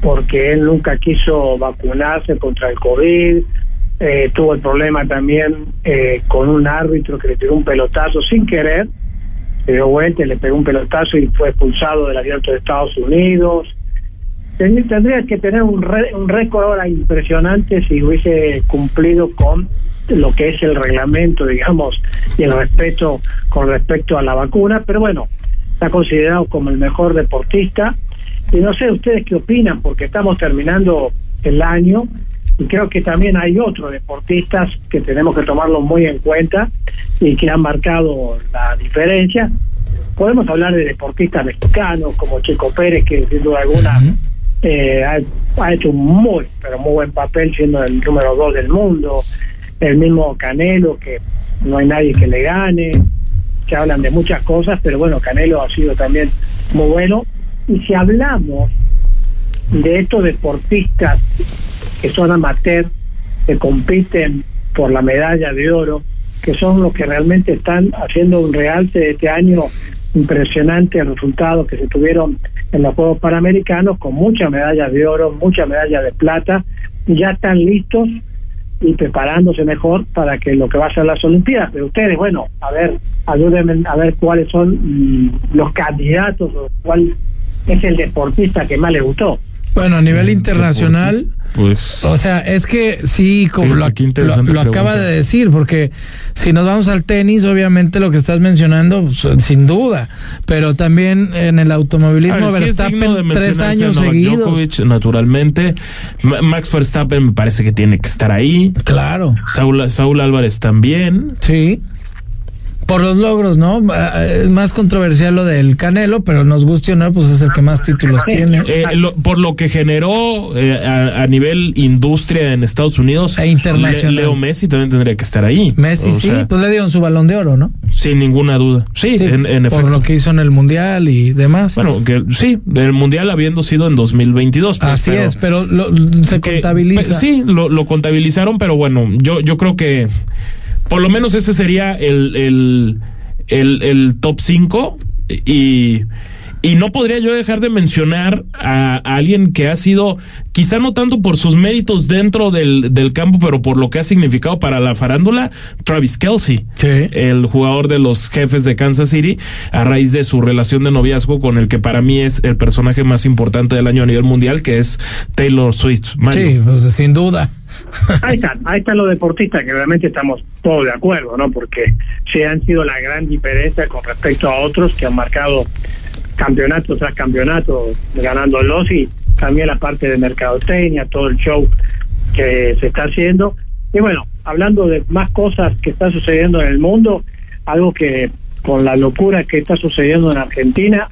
porque él nunca quiso vacunarse contra el COVID, eh, tuvo el problema también eh, con un árbitro que le tiró un pelotazo sin querer, se dio vuelta, le pegó un pelotazo y fue expulsado del abierto de Estados Unidos. Ten- Tendría que tener un, re- un récord ahora impresionante si hubiese cumplido con lo que es el reglamento, digamos, y el respeto con respecto a la vacuna, pero bueno, está considerado como el mejor deportista. Y no sé ustedes qué opinan, porque estamos terminando el año y creo que también hay otros deportistas que tenemos que tomarlo muy en cuenta y que han marcado la diferencia. Podemos hablar de deportistas mexicanos como Checo Pérez, que sin duda alguna eh, ha, ha hecho un muy, pero muy buen papel siendo el número dos del mundo. El mismo Canelo, que no hay nadie que le gane. Se hablan de muchas cosas, pero bueno, Canelo ha sido también muy bueno. Y si hablamos de estos deportistas que son amateurs, que compiten por la medalla de oro, que son los que realmente están haciendo un realce este año impresionante el resultado que se tuvieron en los Juegos Panamericanos con muchas medallas de oro, muchas medallas de plata, ya están listos y preparándose mejor para que lo que va a ser las Olimpiadas. Pero ustedes, bueno, a ver, ayúdenme a ver cuáles son mm, los candidatos o cuál es el deportista que más les gustó. Bueno, a nivel internacional, Pues. o sea, es que sí, como lo, lo- acaba de decir, porque si nos vamos al tenis, obviamente lo que estás mencionando, pues, sin duda, pero también en el automovilismo, ver, sí Verstappen, tres mencionarse años seguidos. Djokovic, naturalmente. Ma- Max Verstappen me parece que tiene que estar ahí. Claro. Saúl, Saúl Álvarez también. Sí. Por los logros, ¿no? Ah, Es más controversial lo del Canelo, pero nos guste o no, pues es el que más títulos tiene. Eh, lo- por lo que generó eh, a, a nivel industria en Estados Unidos. E internacional. Le- Leo Messi también tendría que estar ahí. Messi O sí, sea, pues le dieron su balón de oro, ¿no? sin ninguna duda. Sí, en, en por efecto. lo que hizo en el mundial y demás. Bueno, que sí, el mundial habiendo sido en 2022. pues, Así pero- es, pero lo- se que- contabiliza. pues, sí, lo, lo contabilizaron, pero bueno, yo, yo creo que por lo menos ese sería el, el, el, el top 5 y, y no podría yo dejar de mencionar a, a alguien que ha sido, quizá no tanto por sus méritos dentro del, del campo, pero por lo que ha significado para la farándula, Travis Kelsey, el jugador de los jefes de Kansas City, a raíz de su relación de noviazgo con el que para mí es el personaje más importante del año a nivel mundial, que es Taylor Swift. Mario. Sí, pues sin duda. Ahí están, ahí están los deportistas que realmente estamos todos de acuerdo, ¿no? Porque sí han sido la gran diferencia con respecto a otros que han marcado campeonato tras campeonato ganándolos y también la parte de mercadotecnia, todo el show que se está haciendo. Y bueno, hablando de más cosas que están sucediendo en el mundo, algo que con la locura que está sucediendo en Argentina,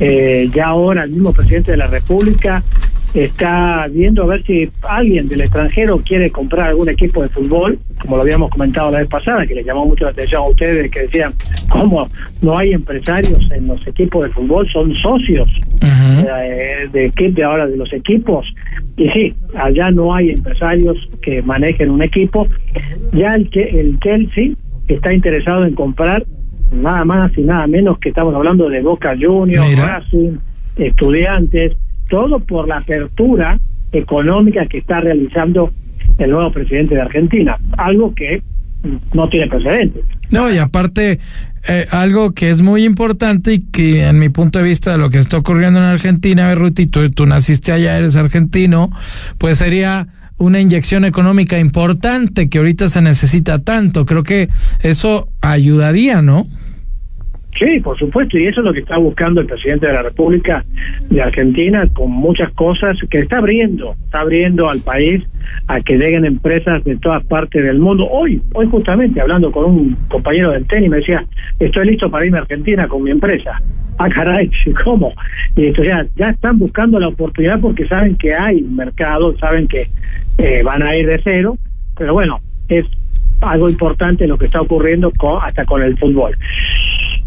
eh, ya ahora el mismo presidente de la República está viendo a ver si alguien del extranjero quiere comprar algún equipo de fútbol, como lo habíamos comentado la vez pasada, que le llamó mucho la atención a ustedes, que decían, ¿cómo no hay empresarios en los equipos de fútbol? Son socios eh, de, de ahora de los equipos. Y sí, allá no hay empresarios que manejen un equipo. Ya el, el Chelsea está interesado en comprar nada más y nada menos que estamos hablando de Boca Juniors, Racing, estudiantes, todo por la apertura económica que está realizando el nuevo presidente de Argentina, algo que no tiene precedentes. No, y aparte, eh, algo que es muy importante y que en mi punto de vista de lo que está ocurriendo en Argentina, Ruti, tú, tú naciste allá, eres argentino, pues sería una inyección económica importante que ahorita se necesita tanto. Creo que eso ayudaría, ¿no? Sí, por supuesto, y eso es lo que está buscando el presidente de la República de Argentina con muchas cosas que está abriendo, está abriendo al país a que lleguen empresas de todas partes del mundo. Hoy, hoy justamente hablando con un compañero del tenis me decía, estoy listo para irme a Argentina con mi empresa. Ah, caray, ¿cómo? Y esto ya, ya están buscando la oportunidad porque saben que hay mercado, saben que eh, van a ir de cero, pero bueno, es algo importante lo que está ocurriendo con, hasta con el fútbol.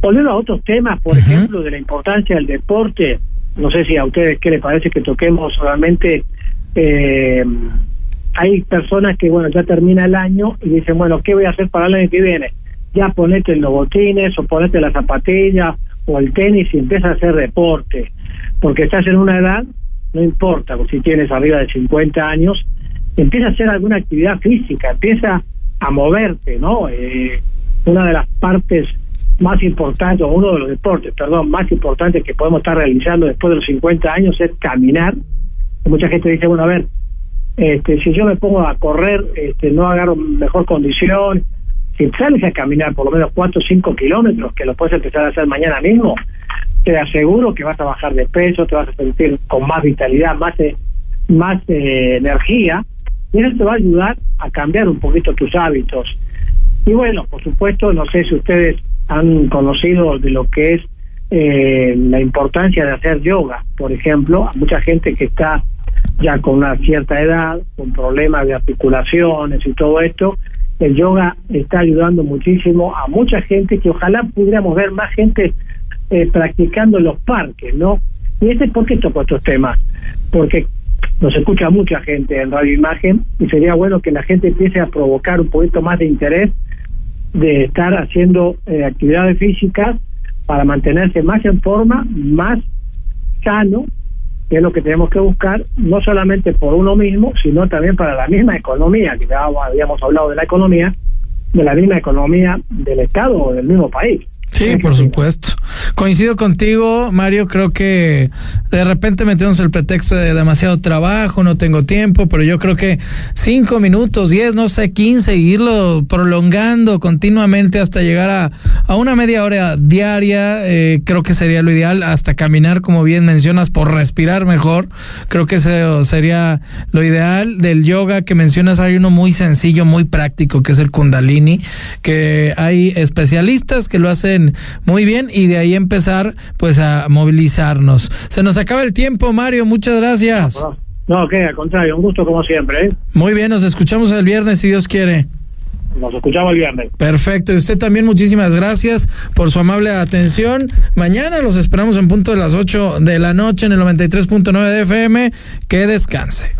Volviendo a otros temas, por ejemplo, de la importancia del deporte, no sé si a ustedes qué les parece que toquemos solamente, eh, hay personas que, bueno, ya termina el año y dicen, bueno, ¿qué voy a hacer para el año que viene? Ya ponete los botines o ponete la zapatilla o el tenis y empieza a hacer deporte, porque estás en una edad, no importa si tienes arriba de 50 años, empieza a hacer alguna actividad física, empieza a moverte, ¿no? Eh, una de las partes más importante, o uno de los deportes, perdón, más importantes que podemos estar realizando después de los 50 años es caminar. mucha gente dice, bueno, a ver, este, si yo me pongo a correr, este, no agarro mejor condición, si sales a caminar por lo menos 4 o 5 kilómetros, que lo puedes empezar a hacer mañana mismo, te aseguro que vas a bajar de peso, te vas a sentir con más vitalidad, más, eh, más eh, energía, y eso te va a ayudar a cambiar un poquito tus hábitos. Y bueno, por supuesto, no sé si ustedes han conocido de lo que es eh, la importancia de hacer yoga, por ejemplo, a mucha gente que está ya con una cierta edad, con problemas de articulaciones y todo esto, el yoga está ayudando muchísimo a mucha gente que ojalá pudiéramos ver más gente eh, practicando en los parques, ¿no? Y este por qué toco estos temas, porque nos escucha mucha gente en Radio Imagen y sería bueno que la gente empiece a provocar un poquito más de interés de estar haciendo eh, actividades físicas para mantenerse más en forma, más sano, que es lo que tenemos que buscar, no solamente por uno mismo, sino también para la misma economía, que ya habíamos hablado de la economía, de la misma economía del Estado o del mismo país. Sí, por supuesto. Coincido contigo, Mario. Creo que de repente metemos el pretexto de demasiado trabajo, no tengo tiempo, pero yo creo que cinco minutos, diez, no sé, quince, irlo prolongando continuamente hasta llegar a, a una media hora diaria, eh, creo que sería lo ideal. Hasta caminar, como bien mencionas, por respirar mejor. Creo que eso sería lo ideal. Del yoga que mencionas, hay uno muy sencillo, muy práctico, que es el Kundalini, que hay especialistas que lo hacen muy bien y de ahí empezar pues a movilizarnos. Se nos acaba el tiempo, Mario, muchas gracias. No, que al contrario, un gusto como siempre. ¿eh? Muy bien, nos escuchamos el viernes si Dios quiere. Nos escuchamos el viernes. Perfecto. Y usted también muchísimas gracias por su amable atención. Mañana los esperamos en punto de las 8 de la noche en el 93.9 de FM. Que descanse.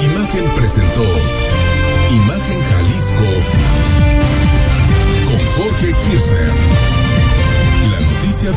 Imagen presentó